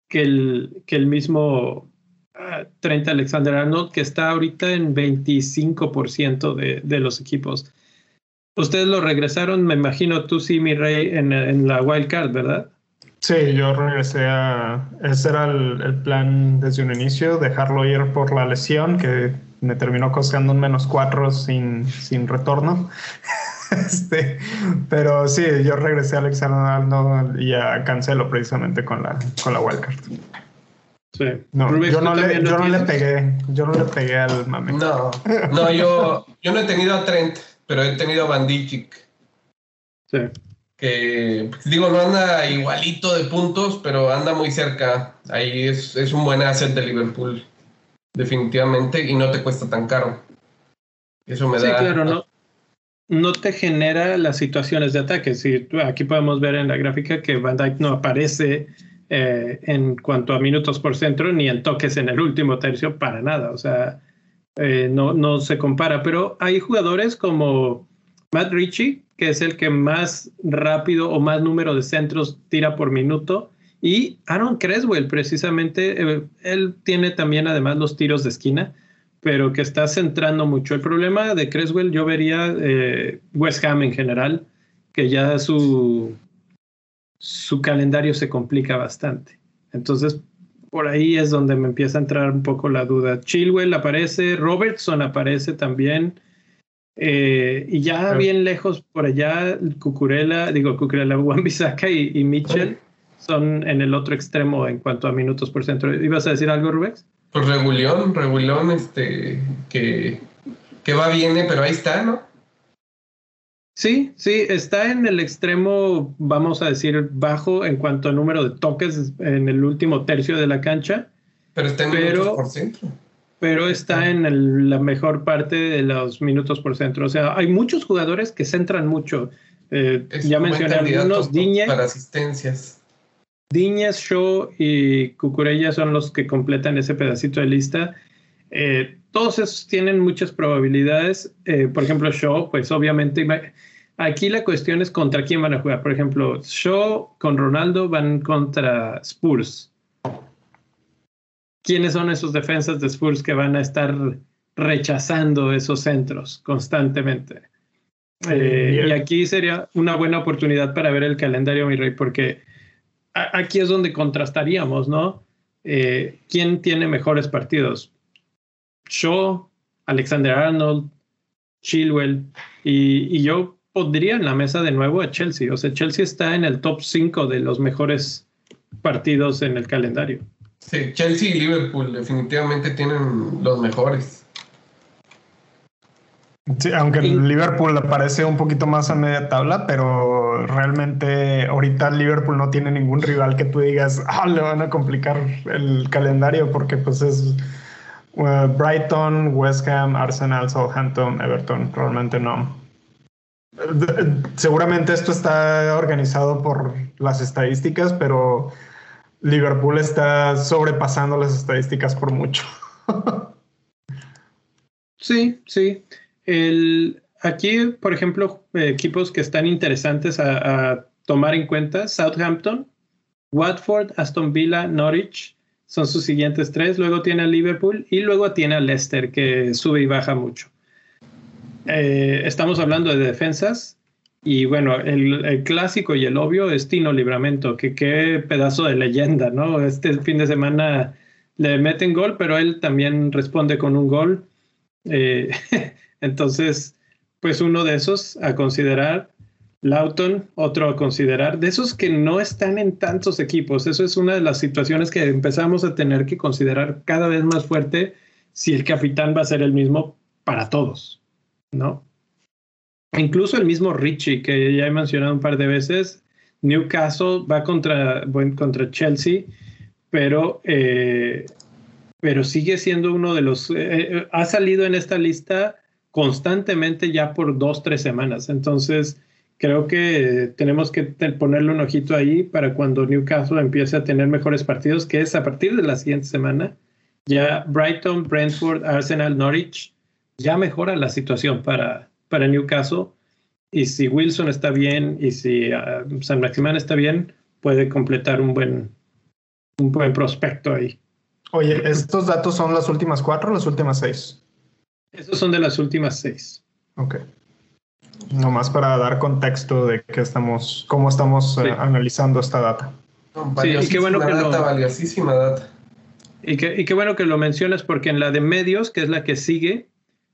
que el, que el mismo 30 ah, Alexander Arnold, que está ahorita en 25% de, de los equipos. Ustedes lo regresaron, me imagino tú sí, mi rey, en, en la wild card, ¿verdad? Sí, yo regresé a... Ese era el, el, plan desde un inicio, dejarlo ir por la lesión, que me terminó costando un menos cuatro sin, sin retorno. este, pero sí, yo regresé a Alexander y a Cancelo precisamente con la, con la wildcard. Sí. No, yo, no le, yo no le, pegué, yo no le pegué al mame. No, no yo, yo no he tenido a Trent, pero he tenido a Bandichik. Sí. que digo, no anda igualito de puntos, pero anda muy cerca. Ahí es, es un buen asset de Liverpool, definitivamente, y no te cuesta tan caro. Eso me Sí, da. claro, no, no te genera las situaciones de ataque. Aquí podemos ver en la gráfica que Van Dijk no aparece eh, en cuanto a minutos por centro ni en toques en el último tercio para nada. O sea, eh, no, no se compara. Pero hay jugadores como Matt Ritchie, que es el que más rápido o más número de centros tira por minuto. Y Aaron Creswell, precisamente, eh, él tiene también además los tiros de esquina pero que está centrando mucho. El problema de Creswell yo vería eh, West Ham en general, que ya su, su calendario se complica bastante. Entonces, por ahí es donde me empieza a entrar un poco la duda. Chilwell aparece, Robertson aparece también. eh, y ya bien lejos por allá, Cucurella, digo Cucurella, y, y Mitchell son en el otro extremo en cuanto a minutos por centro. ¿Ibas a decir algo, Rubex? Pues Regulón, Regulón, este, que, que va viene, pero ahí está, ¿no? Sí, sí, está en el extremo, vamos a decir, bajo en cuanto a número de toques en el último tercio de la cancha, Pero está en Pero- minutos por centro. pero está en el- la mejor parte de los minutos por centro. O sea, hay muchos jugadores que centran mucho. Eh, ya mencioné algunos, Diñez, Para asistencias. Diñez, Shaw y Cucurella son los que completan ese pedacito de lista. Eh, todos esos tienen muchas probabilidades. Eh, por ejemplo, Shaw, pues obviamente, aquí la cuestión es contra quién van a jugar. Por ejemplo, Shaw con Ronaldo van contra Spurs. ¿Quiénes son esos defensas de Spurs que van a estar rechazando esos centros constantemente? Eh, y aquí sería una buena oportunidad para ver el calendario, mi rey, porque aquí es donde contrastaríamos, ¿no? Eh, ¿Quién tiene mejores partidos? Shaw, Alexander Arnold, Chilwell, y, y yo pondría en la mesa de nuevo a Chelsea. O sea, Chelsea está en el top 5 de los mejores partidos en el calendario. Sí, Chelsea y Liverpool definitivamente tienen los mejores. Sí, aunque Y- Liverpool aparece un poquito más a media tabla, pero realmente ahorita Liverpool no tiene ningún rival que tú digas, ah, le van a complicar el calendario porque pues es uh, Brighton, West Ham, Arsenal, Southampton, Everton, realmente no. Seguramente esto está organizado por las estadísticas, pero Liverpool está sobrepasando las estadísticas por mucho. Sí, sí. El, aquí, por ejemplo, equipos que están interesantes a, a tomar en cuenta, Southampton, Watford, Aston Villa, Norwich, son sus siguientes tres. Luego tiene a Liverpool y luego tiene a Leicester, que sube y baja mucho. Eh, estamos hablando de defensas y bueno, el, el clásico y el obvio es Tino Libramento, que qué pedazo de leyenda, ¿no? Este fin de semana le meten gol, pero él también responde con un gol. Eh, entonces, pues uno de esos a considerar. Lauton, otro a considerar. De esos que no están en tantos equipos. Eso es una de las situaciones que empezamos a tener que considerar cada vez más fuerte si el capitán va a ser el mismo para todos, ¿no? Incluso el mismo Richie, que ya he mencionado un par de veces, Newcastle va contra, bueno, contra Chelsea, pero eh, pero sigue siendo uno de los, eh, eh, ha salido en esta lista constantemente ya por dos, tres semanas. Entonces, creo que tenemos que ponerle un ojito ahí para cuando Newcastle empiece a tener mejores partidos, que es a partir de la siguiente semana. Ya Brighton, Brentford, Arsenal, Norwich, ya mejora la situación para, para Newcastle. Y si Wilson está bien y si ah, San Maximán está bien, puede completar un buen, un buen prospecto ahí. Oye, ¿estos datos son las últimas cuatro o las últimas seis? Esos son de las últimas seis. Ok. Nomás para dar contexto de que estamos, cómo estamos eh, analizando esta data. No, Sí, y qué bueno que lo- data, valiosísima data. Y, que, y qué bueno que lo mencionas porque en la de medios, que es la que sigue,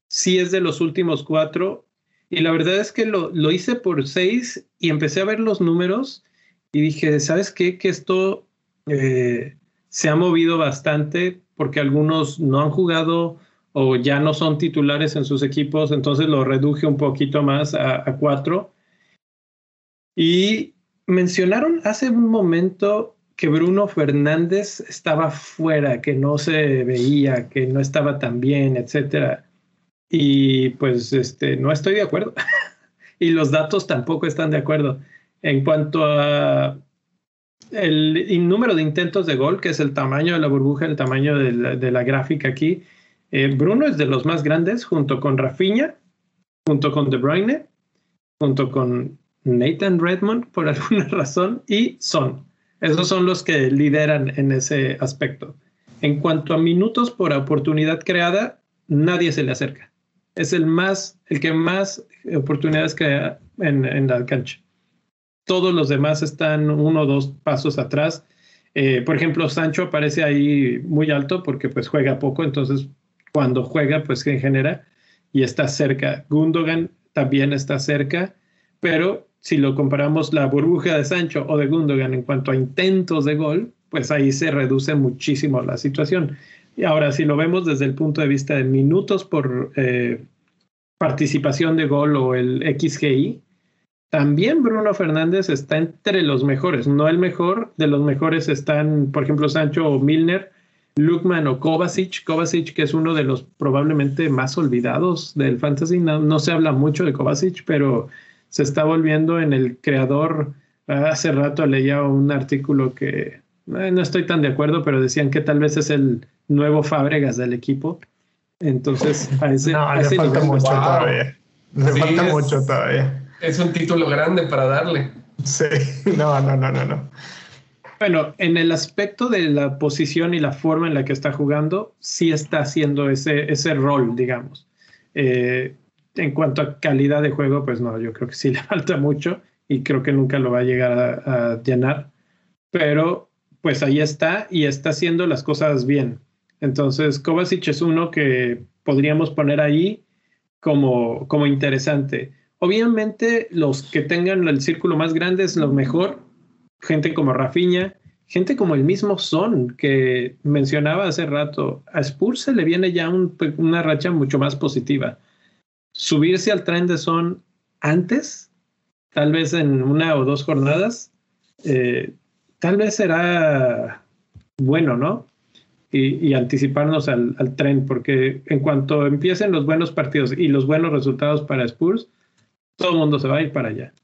sí es de los últimos cuatro. Y la verdad es que lo, lo hice por seis y empecé a ver los números y dije, ¿sabes qué? Que esto eh, se ha movido bastante porque algunos no han jugado o ya no son titulares en sus equipos, entonces lo reduje un poquito más a, cuatro. Y mencionaron hace un momento que Bruno Fernández estaba fuera, que no se veía, que no estaba tan bien, etcétera. Y pues este, no estoy de acuerdo. y los datos tampoco están de acuerdo. En cuanto a el, número de intentos de gol, que es el tamaño de la burbuja, el tamaño de la, gráfica aquí, eh, Bruno es de los más grandes, junto con Rafinha, junto con De Bruyne, junto con Nathan Redmond, por alguna razón, y Son. Esos son los que lideran en ese aspecto. En cuanto a minutos por oportunidad creada, nadie se le acerca. Es el más, el que más oportunidades crea en, la cancha. Todos los demás están uno o dos pasos atrás. Eh, por ejemplo, Sancho aparece ahí muy alto porque pues juega poco, entonces cuando juega pues que genera y está cerca. Gundogan también está cerca, pero si lo comparamos la burbuja de Sancho o de Gundogan en cuanto a intentos de gol, pues ahí se reduce muchísimo la situación. Y ahora, si lo vemos desde el punto de vista de minutos por eh, participación de gol o el XGI, también Bruno Fernández está entre los mejores, no el mejor, de los mejores están, por ejemplo, Sancho o Milner, Lukman o Kovacic, Kovacic que es uno de los probablemente más olvidados del fantasy, no se habla mucho de Kovacic, pero se está volviendo en el creador. Hace rato leía un artículo que eh, no estoy tan de acuerdo, pero decían que tal vez es el nuevo Fábregas del equipo. Entonces, a ese, no, le falta mucho todavía. Le falta mucho todavía. Es un título grande para darle. Sí, no, no, no, no, no. Bueno, en el aspecto de la posición y la forma en la que está jugando, sí está haciendo ese, ese rol, digamos. Eh, en cuanto a calidad de juego, pues no, yo creo que sí le falta mucho y creo que nunca lo va a llegar a, llenar. Pero pues ahí está y está haciendo las cosas bien. Entonces, Kovacic es uno que podríamos poner ahí como, como interesante. Obviamente, los que tengan el círculo más grande es lo mejor. Gente como Rafinha, gente como el mismo Son, que mencionaba hace rato. A Spurs se le viene ya una racha mucho más positiva subirse al tren de Son antes, tal vez en una o dos jornadas, eh, tal vez será bueno, ¿no? Y, anticiparnos al, tren, porque en cuanto empiecen los buenos partidos y los buenos resultados para Spurs, todo el mundo se va a ir para allá.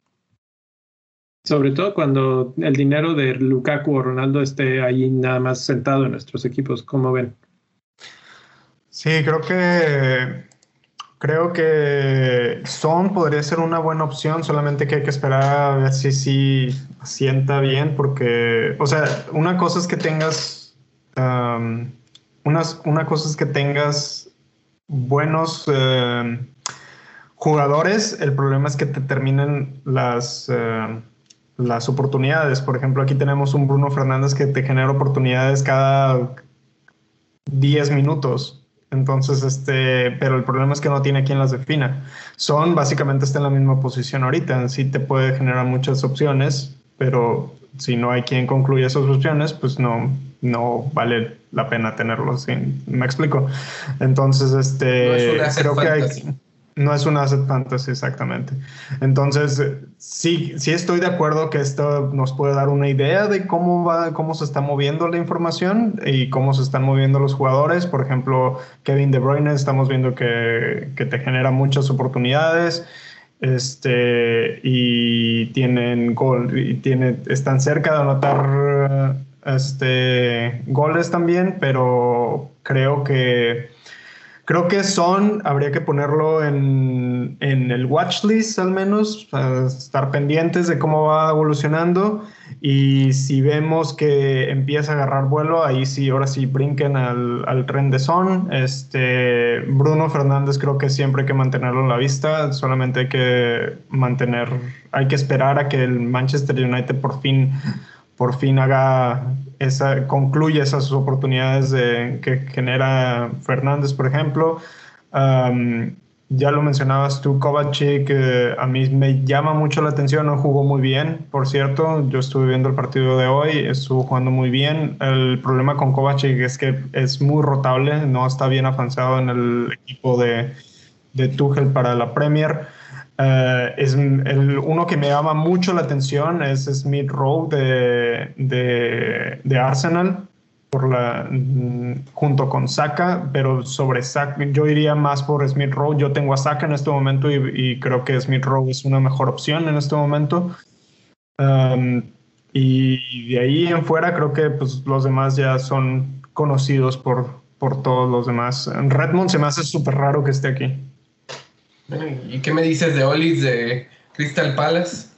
Sobre todo cuando el dinero de Lukaku o Ronaldo esté ahí nada más sentado en nuestros equipos, como ven? Sí, creo que Creo que Son podría ser una buena opción, solamente que hay que esperar a ver si sí sienta bien, porque, o sea, una cosa es que tengas, una cosa es que tengas buenos em, jugadores, el problema es que te terminen las, em, las oportunidades. Por ejemplo, aquí tenemos un Bruno Fernández que te genera oportunidades cada 10 minutos entonces, este, pero el problema es que no tiene quien las defina. Son básicamente está en la misma posición ahorita. Sí te puede generar muchas opciones, pero si no hay quien concluya esas opciones, pues no, no vale la pena tenerlos. ¿Me explico? Entonces, este, creo que hay no es un asset fantasy exactamente. Entonces, sí, sí estoy de acuerdo que esto nos puede dar una idea de cómo va, cómo se está moviendo la información y cómo se están moviendo los jugadores. Por ejemplo, Kevin De Bruyne, estamos viendo que, te genera muchas oportunidades. Este, y tienen gol, y tiene, están cerca de anotar este, goles también, pero creo que Creo que Son habría que ponerlo en, en el watch list al menos, estar pendientes de cómo va evolucionando y si vemos que empieza a agarrar vuelo, ahí sí, ahora sí brinquen al, al tren de Son. Este, Bruno Fernández creo que siempre hay que mantenerlo en la vista, solamente hay que mantener, hay que esperar a que el Manchester United por fin por fin haga esa, concluya esas oportunidades que genera Fernández, por ejemplo. ya lo mencionabas tú, Kovacic, a mí me llama mucho la atención, no jugó muy bien, por cierto, yo estuve viendo el partido de hoy, estuvo jugando muy bien. El problema con Kovacic es que es muy rotable, no está bien avanzado en el equipo de, de Tuchel para la Premier. Eh, es el, uno que me llama mucho la atención es Smith Rowe de, de, Arsenal por la, mm, junto con Saka, pero sobre Saka yo iría más por Smith Rowe. Yo tengo a Saka en este momento y, creo que Smith Rowe es una mejor opción en este momento. Um, y de ahí en fuera creo que pues, los demás ya son conocidos por, por todos los demás. Redmond se me hace súper raro que esté aquí. ¿Y qué me dices de Olis de Crystal Palace?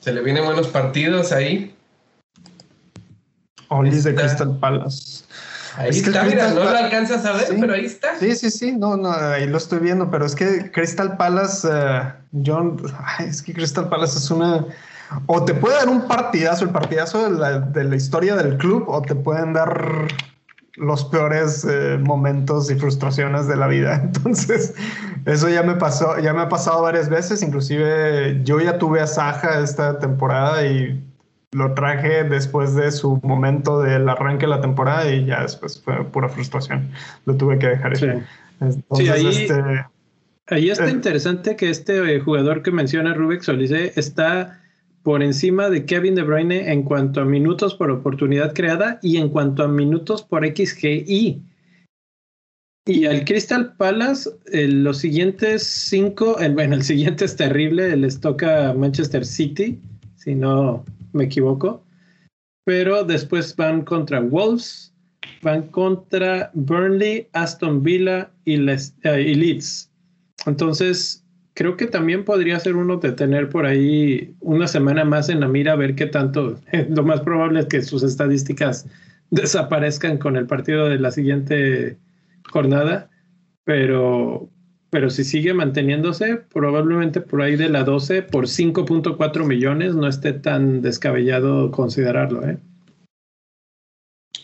¿Se le vienen buenos partidos ahí? Olis de Crystal Palace. Ahí está, mira, no lo alcanzas a ver, pero ahí está. Sí, sí, sí, no, no, ahí lo estoy viendo, pero es que Crystal Palace, uh, John, es que Crystal Palace es una, o te puede dar un partidazo, el partidazo de la, de la historia del club, o te pueden dar los peores eh, momentos y frustraciones de la vida. Entonces, eso ya me pasó, ya me ha pasado varias veces. Inclusive yo ya tuve a Saja esta temporada y lo traje después de su momento del arranque de la temporada y ya después fue pura frustración. Lo tuve que dejar. Sí, sí ahí, este, ahí está eh, interesante que este eh, jugador que menciona Rubik Solise está por encima de Kevin De Bruyne en cuanto a minutos por oportunidad creada y en cuanto a minutos por XGI. Y al Crystal Palace, los siguientes cinco, bueno, el siguiente es terrible, les toca Manchester City, si no me equivoco. Pero después van contra Wolves, van contra Burnley, Aston Villa y, eh, y Leeds. Entonces, creo que también podría ser uno de tener por ahí una semana más en la mira, a ver qué tanto. Lo más probable es que sus estadísticas desaparezcan con el partido de la siguiente jornada, pero, pero si sigue manteniéndose, probablemente por ahí de la 12 por 5.4 millones no esté tan descabellado considerarlo. ¿eh?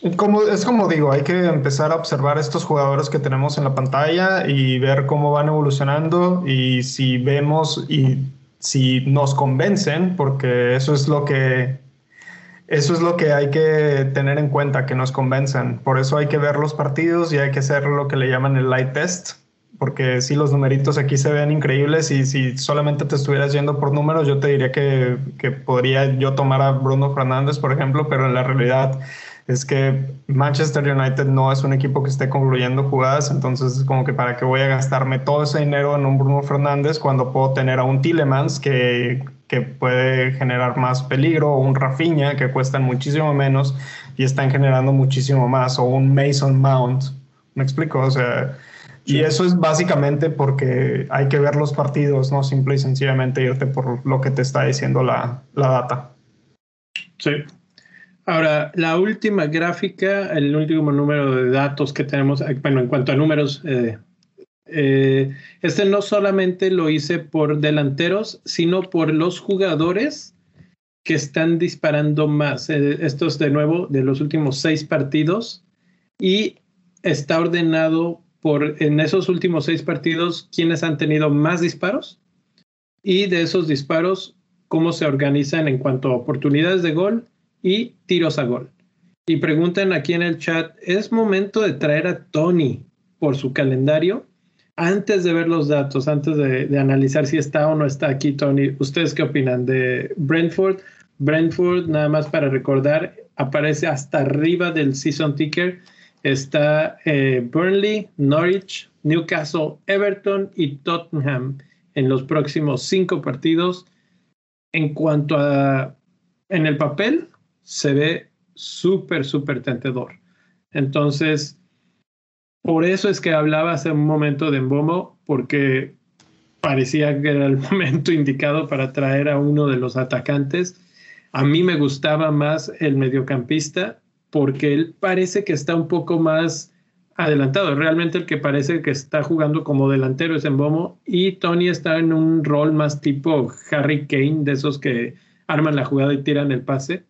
Es como digo, hay que empezar a observar estos jugadores que tenemos en la pantalla y ver cómo van evolucionando y si vemos y si nos convencen, porque eso es lo que eso es lo que hay que tener en cuenta, que nos convenzan. Por eso hay que ver los partidos y hay que hacer lo que le llaman el light test, porque si los numeritos aquí se ven increíbles y si solamente te estuvieras yendo por números, yo te diría que, que podría yo tomar a Bruno Fernández, por ejemplo, pero en la realidad es que Manchester United no es un equipo que esté concluyendo jugadas, entonces es como que para qué voy a gastarme todo ese dinero en un Bruno Fernández cuando puedo tener a un Tillemans que, que puede generar más peligro, o un Rafinha que cuestan muchísimo menos y están generando muchísimo más, o un Mason Mount. ¿Me explico? O sea, y eso es básicamente porque hay que ver los partidos, no simple y sencillamente irte por lo que te está diciendo la, la data. Sí, Ahora, la última gráfica, el último número de datos que tenemos, eh, bueno, en cuanto a números, eh, eh, este no solamente lo hice por delanteros, sino por los jugadores que están disparando más. estos de nuevo de los últimos seis partidos y está ordenado en esos últimos seis partidos quienes han tenido más disparos y de esos disparos cómo se organizan en cuanto a oportunidades de gol y tiros a gol. Y preguntan aquí en el chat, ¿es momento de traer a Tony por su calendario? Antes de ver los datos, antes de, analizar si está o no está aquí Tony, ¿ustedes qué opinan de Brentford? Brentford, nada más para recordar, aparece hasta arriba del season ticker. Está eh, Burnley, Norwich, Newcastle, Everton y Tottenham en los próximos cinco partidos. En cuanto a en el papel, se ve súper, súper tentador. Entonces, por eso es que hablaba hace un momento de Mbomo, porque parecía que era el momento indicado para traer a uno de los atacantes. A mí me gustaba más el mediocampista porque él parece que está un poco más adelantado. Realmente el que parece que está jugando como delantero es Mbomo y Tony está en un rol más tipo Harry Kane, de esos que arman la jugada y tiran el pase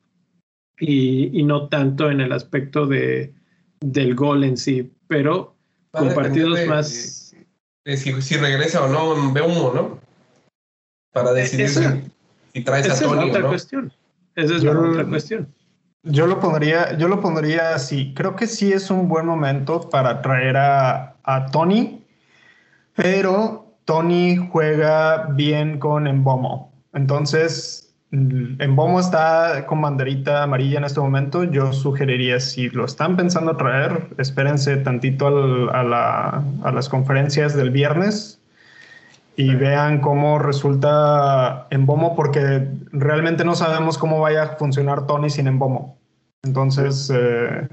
y, no tanto en el aspecto de, del gol en sí, pero con partidos más... si, regresa o no ve humo, ¿no? Para e-, decidir si, traes a Tony es otra cuestión. Esa es yo, otra cuestión. Yo lo pondría, yo lo pondría así. Creo que sí es un buen momento para traer a, a Tony, pero Tony juega bien con Embomo. Entonces, Embomo está con banderita amarilla en este momento. Yo sugeriría, si lo están pensando traer, espérense tantito a, las conferencias del viernes y vean cómo resulta Embomo, porque realmente no sabemos cómo vaya a funcionar Tony sin Embomo. Entonces, eh,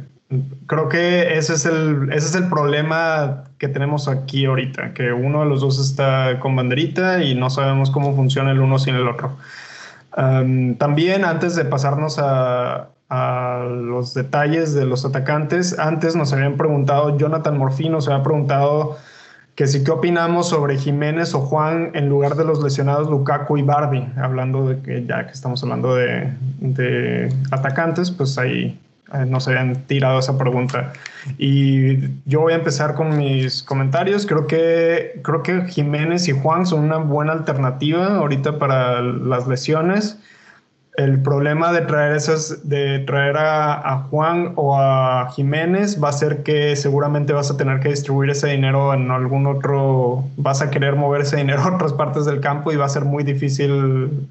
creo que ese es, el, ese es el problema que tenemos aquí ahorita, que uno de los dos está con banderita y no sabemos cómo funciona el uno sin el otro. también antes de pasarnos a, a, los detalles de los atacantes, antes nos habían preguntado, Jonathan Morfino se había preguntado que si qué opinamos sobre Jiménez o Juan en lugar de los lesionados Lukaku y Barbie, hablando de que ya que estamos hablando de, de atacantes, pues ahí eh, nos habían tirado esa pregunta. Y yo voy a empezar con mis comentarios. Creo que, creo que Jiménez y Juan son una buena alternativa ahorita para las lesiones. El problema de traer esas, de traer a, Juan o a Jiménez va a ser que seguramente vas a tener que distribuir ese dinero en algún otro, vas a querer mover ese dinero a otras partes del campo y va a ser muy difícil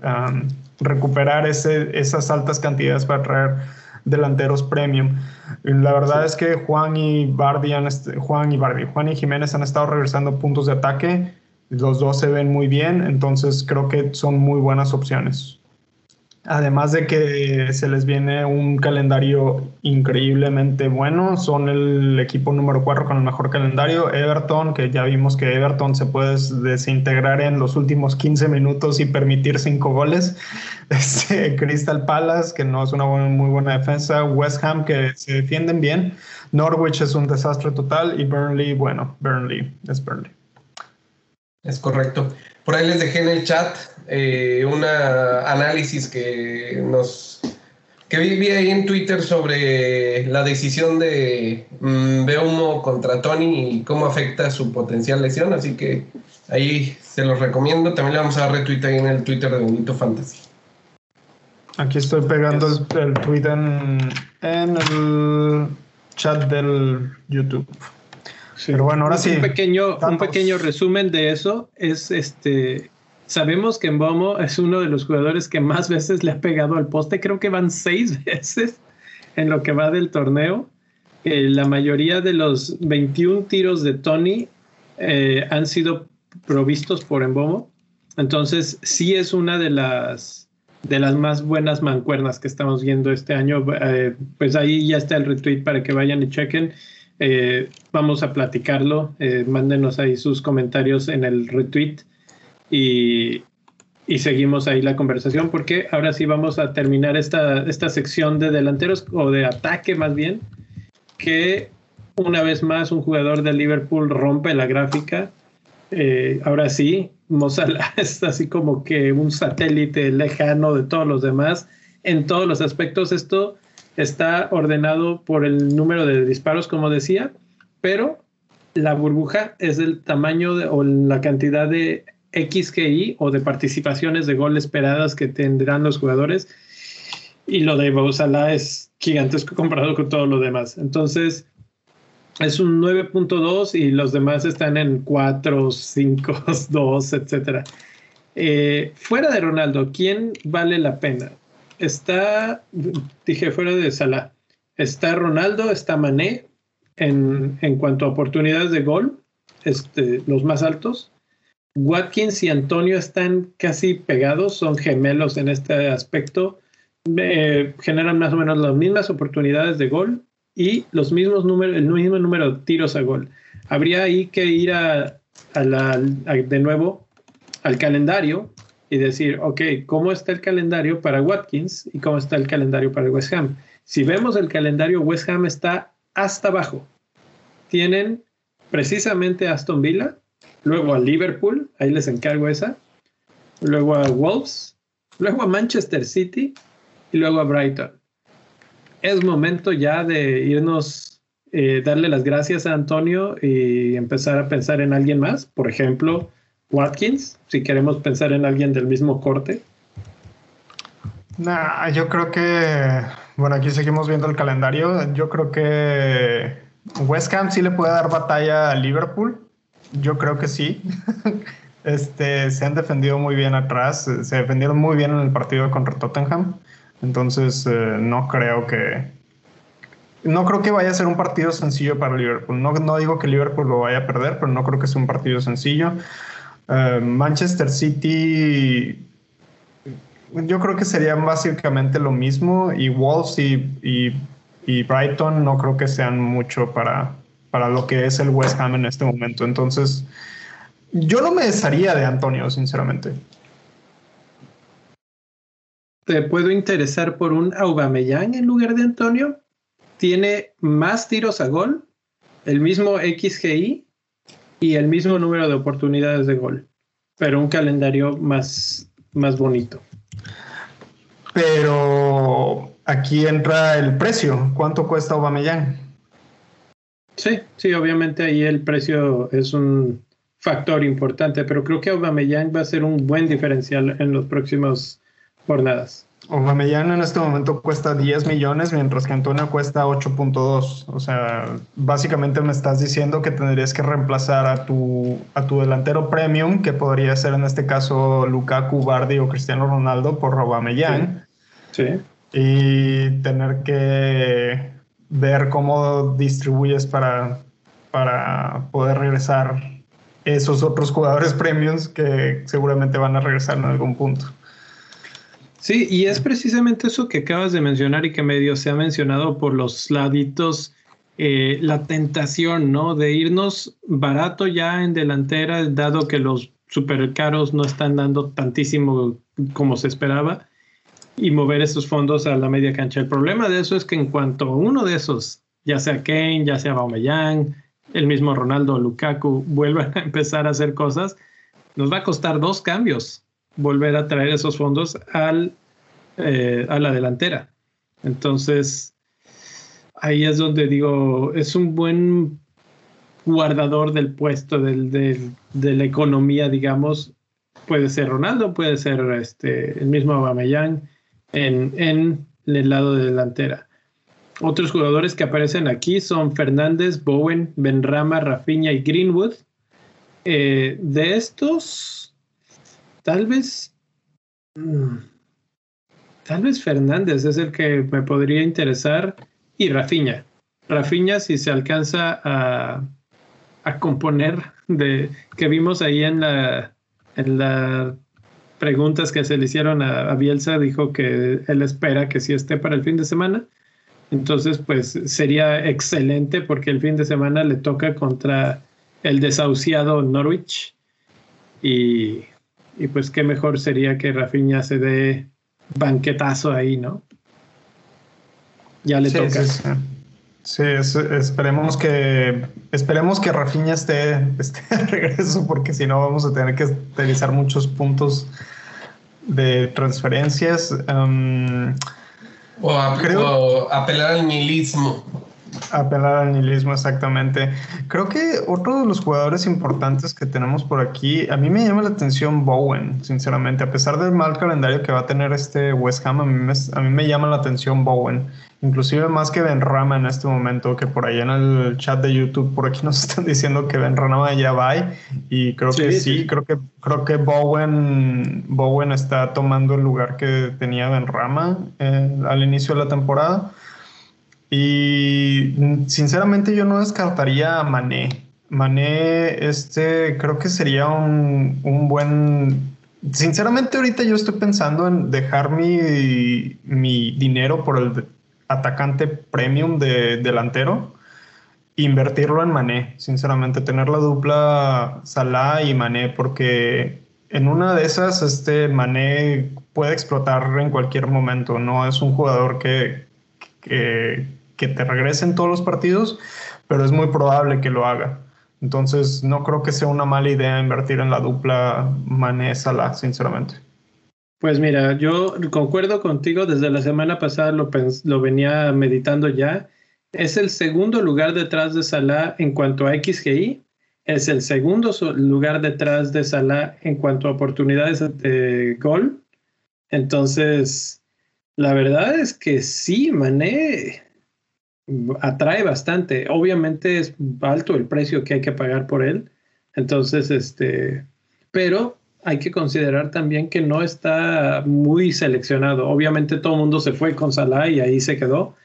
um, recuperar ese, esas altas cantidades para traer delanteros premium. La verdad es que Juan y Bardi han Juan y Bardi, Juan y Jiménez han estado regresando puntos de ataque. Los dos se ven muy bien, entonces creo que son muy buenas opciones. Además de que se les viene un calendario increíblemente bueno, son el equipo número 4 con el mejor calendario. Everton, que ya vimos que Everton se puede desintegrar en los últimos 15 minutos y permitir 5 goles. Este, Crystal Palace, que no es una muy buena defensa. West Ham, que se defienden bien. Norwich es un desastre total. Y Burnley, bueno, Burnley es Burnley. Es correcto. Por ahí les dejé en el chat eh, un análisis que nos que vi, ahí en Twitter sobre la decisión de um, Beumo contra Tony y cómo afecta su potencial lesión, así que ahí se los recomiendo. También le vamos a dar retweet ahí en el Twitter de Bonito Fantasy. Aquí estoy pegando el, tweet en, el chat del YouTube. Pero bueno, ahora sí. Un pequeño, un pequeño resumen de eso es este Sabemos que Mbomo es uno de los jugadores que más veces le ha pegado al poste. Creo que van seis veces en lo que va del torneo. Eh, la mayoría de los 21 tiros de Tony eh, han sido provistos por Mbomo. Entonces, sí es una de las, de las más buenas mancuernas que estamos viendo este año. Eh, pues ahí ya está el retweet para que vayan y chequen. vamos a platicarlo. mándenos ahí sus comentarios en el retweet y, seguimos ahí la conversación porque ahora sí vamos a terminar esta, esta sección de delanteros o de ataque más bien, que una vez más un jugador de Liverpool rompe la gráfica. Eh, ahora sí, Mozart es así como que un satélite lejano de todos los demás en todos los aspectos. Esto está ordenado por el número de disparos, como decía, pero la burbuja es el tamaño o la cantidad de XGI o de participaciones de gol esperadas que tendrán los jugadores. Y lo de Bausala es gigantesco comparado con todo lo demás. Entonces, es un 9.2 y los demás están en 4, 5, 2, etc. fuera de Ronaldo, ¿quién vale la pena? Está, dije fuera de Salah, está Ronaldo, está Mané en, en cuanto a oportunidades de gol, este, los más altos. Watkins y Antonio están casi pegados, son gemelos en este aspecto, eh, generan más o menos las mismas oportunidades de gol y los mismos números, el mismo número de tiros a gol. Habría ahí que ir a, de nuevo al calendario y decir, ok, ¿cómo está el calendario para Watkins y cómo está el calendario para West Ham? Si vemos el calendario, West Ham está hasta abajo. Tienen precisamente Aston Villa, luego a Liverpool, ahí les encargo esa, luego a Wolves, luego a Manchester City y luego a Brighton. Es momento ya de irnos, eh, darle las gracias a Antonio y empezar a pensar en alguien más, por ejemplo, Watkins, si queremos pensar en alguien del mismo corte. Nah, yo creo que, bueno, aquí seguimos viendo el calendario. Yo creo que West Ham sí le puede dar batalla a Liverpool yo creo que sí. este, se han defendido muy bien atrás, se defendieron muy bien en el partido contra Tottenham, entonces eh, no creo que no creo que vaya a ser un partido sencillo para Liverpool. No, no digo que Liverpool lo vaya a perder, pero no creo que sea un partido sencillo. Eh, Manchester City yo creo que sería básicamente lo mismo y Wolves y, y, Brighton no creo que sean mucho para, para lo que es el West Ham en este momento. Entonces, yo no me desharía de Antonio, sinceramente. ¿Te puedo interesar por un Aubameyang en lugar de Antonio? Tiene más tiros a gol, el mismo XGI y el mismo número de oportunidades de gol, pero un calendario más, más bonito. Pero aquí entra el precio. ¿Cuánto cuesta Aubameyang? Sí, sí, obviamente ahí el precio es un factor importante, pero creo que Aubameyang va a ser un buen diferencial en las próximas jornadas. Aubameyang en este momento cuesta 10 millones, mientras que Antonio cuesta 8.2. O sea, básicamente me estás diciendo que tendrías que reemplazar a tu, a tu delantero premium, que podría ser en este caso Lukaku, Bardi o Cristiano Ronaldo, por Aubameyang. Sí. Y tener que ver cómo distribuyes para, para poder regresar esos otros jugadores premiums que seguramente van a regresar en algún punto. Sí, y es precisamente eso que acabas de mencionar y que medio se ha mencionado por los laditos, eh, la tentación, ¿no? De irnos barato ya en delantera, dado que los supercaros no están dando tantísimo como se esperaba, y mover esos fondos a la media cancha. El problema de eso es que en cuanto uno de esos, ya sea Kane, ya sea Baumellán, el mismo Ronaldo Lukaku vuelvan a empezar a hacer cosas, nos va a costar dos cambios volver a traer esos fondos al, eh, a la delantera. Entonces, ahí es donde digo, es un buen guardador del puesto, del, de la economía, digamos. Puede ser Ronaldo, puede ser este, el mismo Aubameyang en, el lado de delantera. Otros jugadores que aparecen aquí son Fernández, Bowen, Benrama, Rafinha y Greenwood. Eh, de estos, tal vez, mm, tal vez Fernández es el que me podría interesar y Rafinha. Rafinha si se alcanza a, a componer de que vimos ahí en la, en la preguntas que se le hicieron a, a, Bielsa, dijo que él espera que sí esté para el fin de semana. Entonces, pues sería excelente porque el fin de semana le toca contra el desahuciado Norwich. Y, y pues qué mejor sería que Rafinha se dé banquetazo ahí, ¿no? Ya le sí, toca. Sí, sí. Sí esperemos que esperemos que Rafinha esté, esté de regreso porque si no vamos a tener que utilizar muchos puntos de transferencias. Um, o, a, creo, o apelar al nihilismo. Apelar al nihilismo, exactamente. Creo que otro de los jugadores importantes que tenemos por aquí, a mí me llama la atención Bowen, sinceramente. A pesar del mal calendario que va a tener este West Ham, a mí me, a mí me llama la atención Bowen. Inclusive más que Benrama en este momento, que por ahí en el chat de YouTube, por aquí nos están diciendo que Benrama ya va. Y creo sí, que sí, sí, creo que creo que Bowen, Bowen está tomando el lugar que tenía Benrama eh, al inicio de la temporada. Y sinceramente yo no descartaría a Mané. Mané, este, creo que sería un, un, buen... Sinceramente ahorita yo estoy pensando en dejar mi, mi dinero por el atacante premium de delantero, invertirlo en Mané. Sinceramente, tener la dupla Salah y Mané, porque en una de esas, este Mané puede explotar en cualquier momento. No es un jugador que que te regrese en todos los partidos, pero es muy probable que lo haga. Entonces, no creo que sea una mala idea invertir en la dupla Mané-Salah, sinceramente. Pues mira, yo concuerdo contigo, desde la semana pasada lo, lo venía meditando ya. Es el segundo lugar detrás de Salah en cuanto a XGI, es el segundo lugar detrás de Salah en cuanto a oportunidades de gol. Entonces, la verdad es que sí, Mané atrae bastante. Obviamente es alto el precio que hay que pagar por él. Entonces, este, pero hay que considerar también que no está muy seleccionado. Obviamente todo el mundo se fue con Salah y ahí se quedó.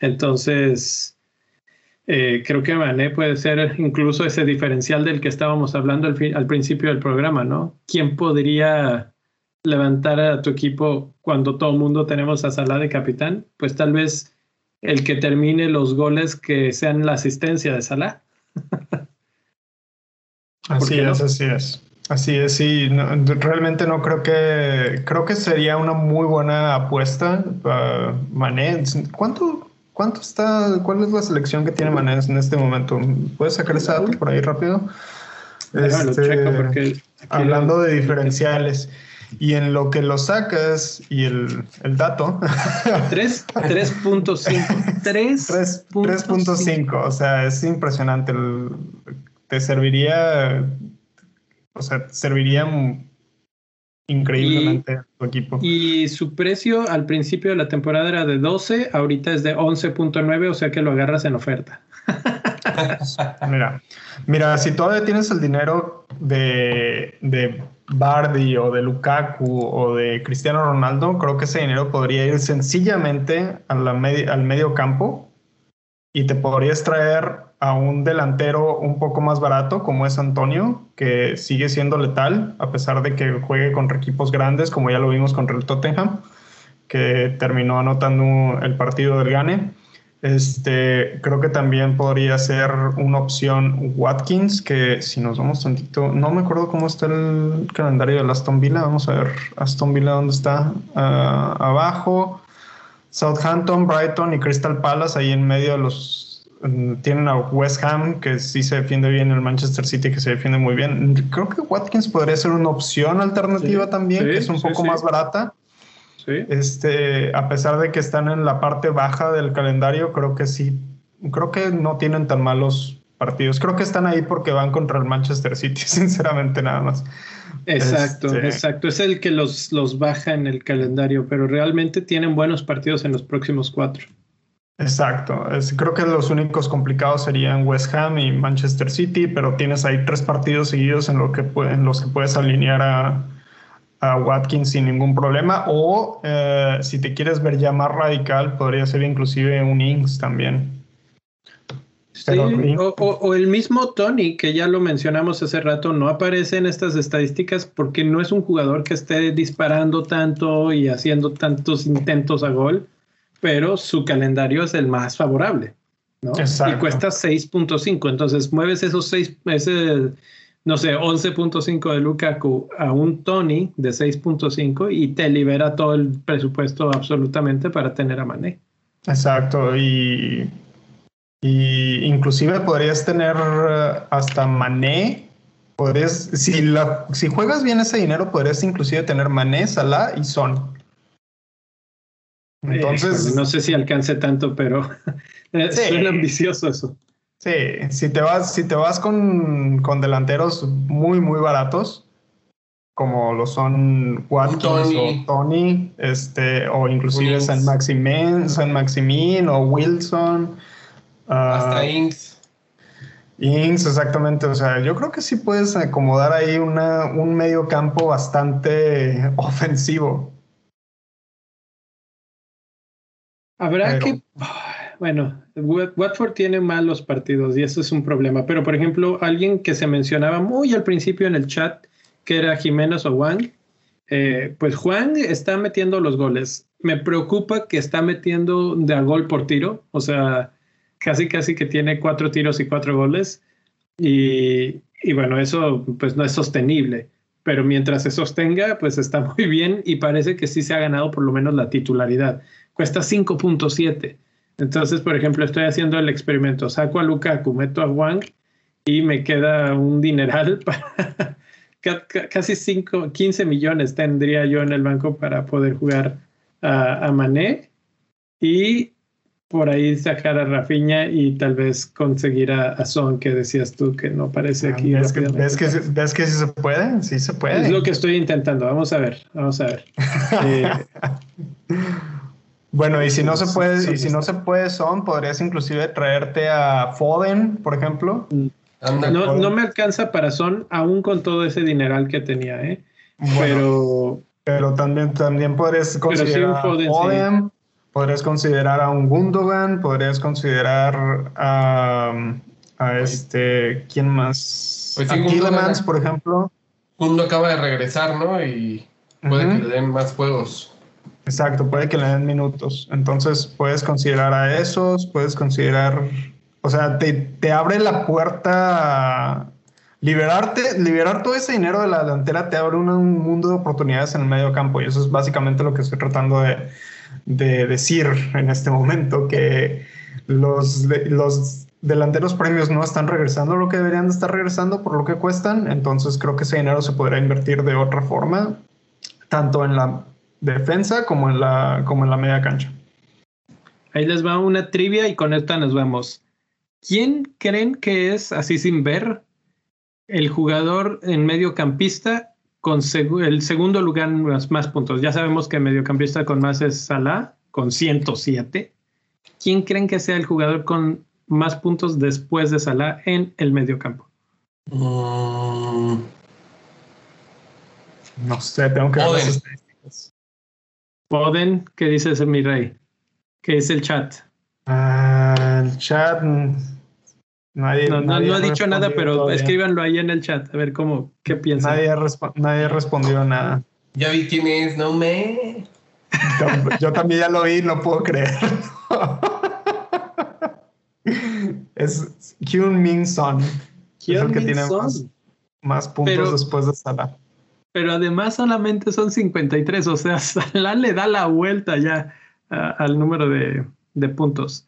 Entonces, eh, creo que Mané puede ser incluso ese diferencial del que estábamos hablando al, al principio del programa, ¿no? ¿Quién podría levantar a tu equipo cuando todo el mundo tenemos a Salah de capitán? Pues tal vez el que termine los goles que sean la asistencia de Salah. así es, así es. Así es, sí. realmente no creo que. Creo que sería una muy buena apuesta. Uh, Mané, ¿cuánto, ¿cuánto está? ¿Cuál es la selección que tiene Mané en este momento? ¿Puedes sacar ese dato por ahí rápido? Este, hablando de diferenciales. Y en lo que lo sacas y el, el dato. 3.5. 3.5. O sea, es impresionante. te serviría o sea, serviría increíblemente a tu equipo. Y su precio al principio de la temporada era de 12, ahorita es de 11.9, o sea que lo agarras en oferta. mira, mira, si todavía tienes el dinero de, de Bardi o de Lukaku o de Cristiano Ronaldo, creo que ese dinero podría ir sencillamente a la al medio campo y te podrías traer a un delantero un poco más barato como es Antonio, que sigue siendo letal a pesar de que juegue contra equipos grandes, como ya lo vimos contra el Tottenham, que terminó anotando el partido del Gane. Este, creo que también podría ser una opción Watkins, que si nos vamos tantito, no me acuerdo cómo está el calendario de Aston Villa, vamos a ver Aston Villa dónde está, ah, abajo, Southampton, Brighton y Crystal Palace ahí en medio de los tienen a West Ham, que sí se defiende bien, el Manchester City, que se defiende muy bien. Creo que Watkins podría ser una opción alternativa también, que es un poco más barata. Este, a pesar de que están en la parte baja del calendario, creo que sí, creo que no tienen tan malos partidos. Creo que están ahí porque van contra el Manchester City, sinceramente, nada más. Exacto, este, exacto. Es el que los, los baja en el calendario, pero realmente tienen buenos partidos en los próximos cuatro. Exacto. creo que los únicos complicados serían West Ham y Manchester City, pero tienes ahí tres partidos seguidos en, lo que los que puedes alinear a, Watkins sin ningún problema. O eh, si te quieres ver ya más radical, podría ser inclusive un Ings también. Sí, o, el mismo Tony, que ya lo mencionamos hace rato, no aparece en estas estadísticas porque no es un jugador que esté disparando tanto y haciendo tantos intentos a gol pero su calendario es el más favorable, ¿no? Y cuesta 6.5, entonces mueves esos 6, ese, no sé, 11.5 de Lukaku a un Tony de 6.5 y te libera todo el presupuesto absolutamente para tener a Mané. Exacto, y, y inclusive podrías tener eh, hasta Mané Podrías, si, la, si juegas bien ese dinero, podrías inclusive tener Mané, Salah y Son. Entonces. no sé si alcance tanto, pero es ambicioso eso. Sí, si te vas, si te vas con, delanteros muy, muy baratos, como lo son Watkins o Tony, este, o inclusive San Maximin, San Maximin o Wilson. Hasta uh, Inks. Inks, exactamente. O sea, yo creo que sí puedes acomodar ahí una, un medio campo bastante ofensivo. Habrá que, bueno, Watford tiene malos partidos y eso es un problema, pero por ejemplo, alguien que se mencionaba muy al principio en el chat, que era Jiménez o Juan, eh, pues Juan está metiendo los goles. Me preocupa que está metiendo de a gol por tiro, o sea, casi casi que tiene cuatro tiros y cuatro goles. Y, y bueno, eso pues no es sostenible, pero mientras se sostenga, pues está muy bien y parece que sí se ha ganado por lo menos la titularidad cuesta 5.7. Entonces, por ejemplo, estoy haciendo el experimento, saco a Lukaku, meto a Wang y me queda un dineral para casi 5, 15 millones tendría yo en el banco para poder jugar a, Mané y por ahí sacar a Rafiña y tal vez conseguir a, Son, que decías tú que no parece ah, aquí. ¿Ves que, ¿ves que, ¿Ves que sí se puede? Sí se puede. Es lo que estoy intentando. Vamos a ver, vamos a ver. eh, bueno, y si no se puede, y si no se puede son, podrías inclusive traerte a Foden, por ejemplo. Mm. no, no, me alcanza para Son, aún con todo ese dineral que tenía, ¿eh? pero. Pero también, también podrías considerar a Foden, podrías considerar a un Gundogan, podrías considerar a, a este. ¿Quién más? Pues a por ejemplo. Gundo acaba de regresar, ¿no? Y puede que le den más juegos. Exacto, puede que le den minutos. Entonces puedes considerar a esos, puedes considerar, o sea, te, te abre la puerta liberarte, liberar todo ese dinero de la delantera te abre un, mundo de oportunidades en el medio campo y eso es básicamente lo que estoy tratando de, de decir en este momento, que los, los delanteros premios no están regresando lo que deberían de estar regresando por lo que cuestan, entonces creo que ese dinero se podrá invertir de otra forma, tanto en la defensa como en la, como en la media cancha. Ahí les va una trivia y con esta nos vamos. ¿Quién creen que es, así sin ver, el jugador en mediocampista con el segundo lugar en más, más, puntos? Ya sabemos que mediocampista con más es Salah, con 107. ¿Quién creen que sea el jugador con más puntos después de Salah en el mediocampo? Mm. No sé, tengo que ver Poden, ¿qué dices, mi rey? ¿Qué es el chat? Ah, el chat. Mm, nadie, no, ha dicho nada, pero escríbanlo ahí en el chat, a ver cómo, qué piensan. Nadie ha, nadie ha respondido nada. Ya vi quién es, no me. Yo, también ya lo vi, no puedo creer. es Hyun Min Son. es el que tiene más, puntos después de Salah pero además solamente son 53, o sea, Salah le da la vuelta ya al número de, de puntos.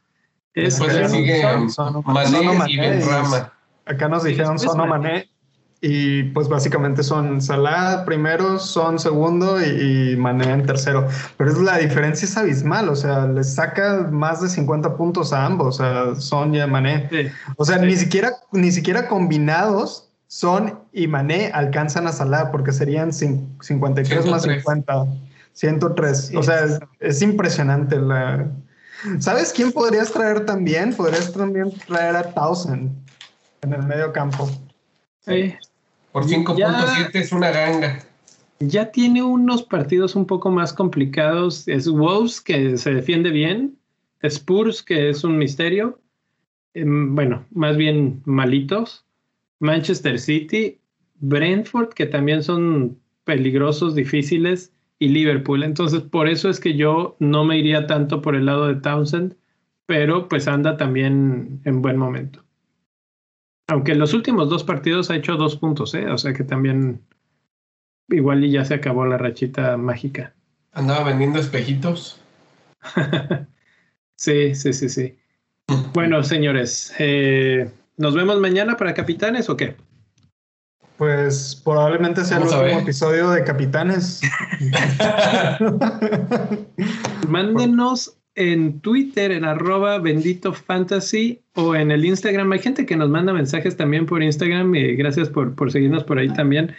Es Después sigue Mané y Benrama. Acá nos dijeron Sono Mané y pues básicamente son Salah primero, Son segundo y, Mané en tercero. Pero es, la diferencia es abismal, o sea, le saca más de 50 puntos a ambos, o sea, Son y Mané. O sea, ni siquiera ni siquiera combinados son y Mané alcanzan a Salah porque serían 53 más 50. 103. o sea, es, impresionante la... ¿Sabes quién podrías traer también? Podrías también traer a Townsend en el medio campo. Sí. Por 5.7 es una ganga. Ya tiene unos partidos un poco más complicados. Es Wolves, que se defiende bien. Spurs, que es un misterio. Em, bueno, más bien malitos. Manchester City, Brentford, que también son peligrosos, difíciles, y Liverpool. Entonces, por eso es que yo no me iría tanto por el lado de Townsend, pero pues anda también en buen momento. Aunque en los últimos dos partidos ha hecho dos puntos, ¿eh? o sea que también igual y ya se acabó la rachita mágica. ¿Andaba vendiendo espejitos? sí, sí, sí, sí. bueno, señores, eh, ¿Nos vemos mañana para Capitanes o qué? Pues probablemente sea el último episodio de Capitanes. Mándenos en Twitter, en arroba bendito fantasy o en el Instagram. Hay gente que nos manda mensajes también por Instagram y gracias por, por seguirnos por ahí también.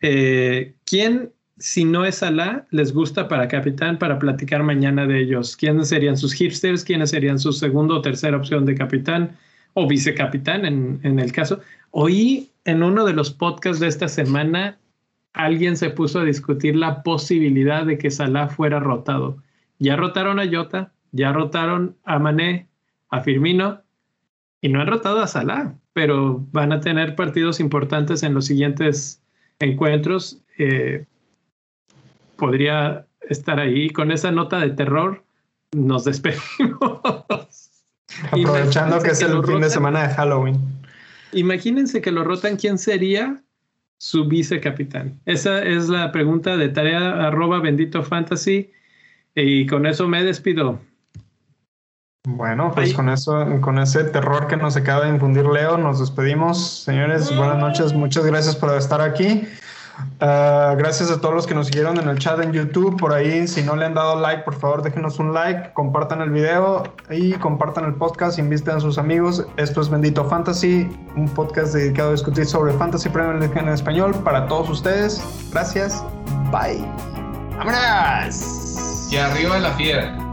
Eh, ¿Quién, si no es Alá, les gusta para capitán para platicar mañana de ellos? ¿Quiénes serían sus hipsters? ¿Quiénes serían su segunda o tercera opción de capitán? O vicecapitán en, en el caso. Oí en uno de los podcasts de esta semana, alguien se puso a discutir la posibilidad de que Salah fuera rotado. Ya rotaron a Jota, ya rotaron a Mané, a Firmino, y no han rotado a Salah, pero van a tener partidos importantes en los siguientes encuentros. Eh, podría estar ahí. Con esa nota de terror, nos despedimos. Aprovechando que es el fin de semana de Halloween. Imagínense que lo rotan, ¿quién sería su vicecapitán? Esa es la pregunta de tarea arroba bendito fantasy. Y con eso me despido. Bueno, pues con eso, con ese terror que nos acaba de infundir Leo, nos despedimos. Señores, buenas noches, muchas gracias por estar aquí. Ah, gracias a todos los que nos siguieron en el chat en YouTube. Por ahí, si no le han dado like, por favor déjenos un like, compartan el video y compartan el podcast, inviten a sus amigos. Esto es Bendito Fantasy, un podcast dedicado a discutir sobre Fantasy Premier en español para todos ustedes. Gracias. Bye. ¡Vámonos! Y arriba la fiera.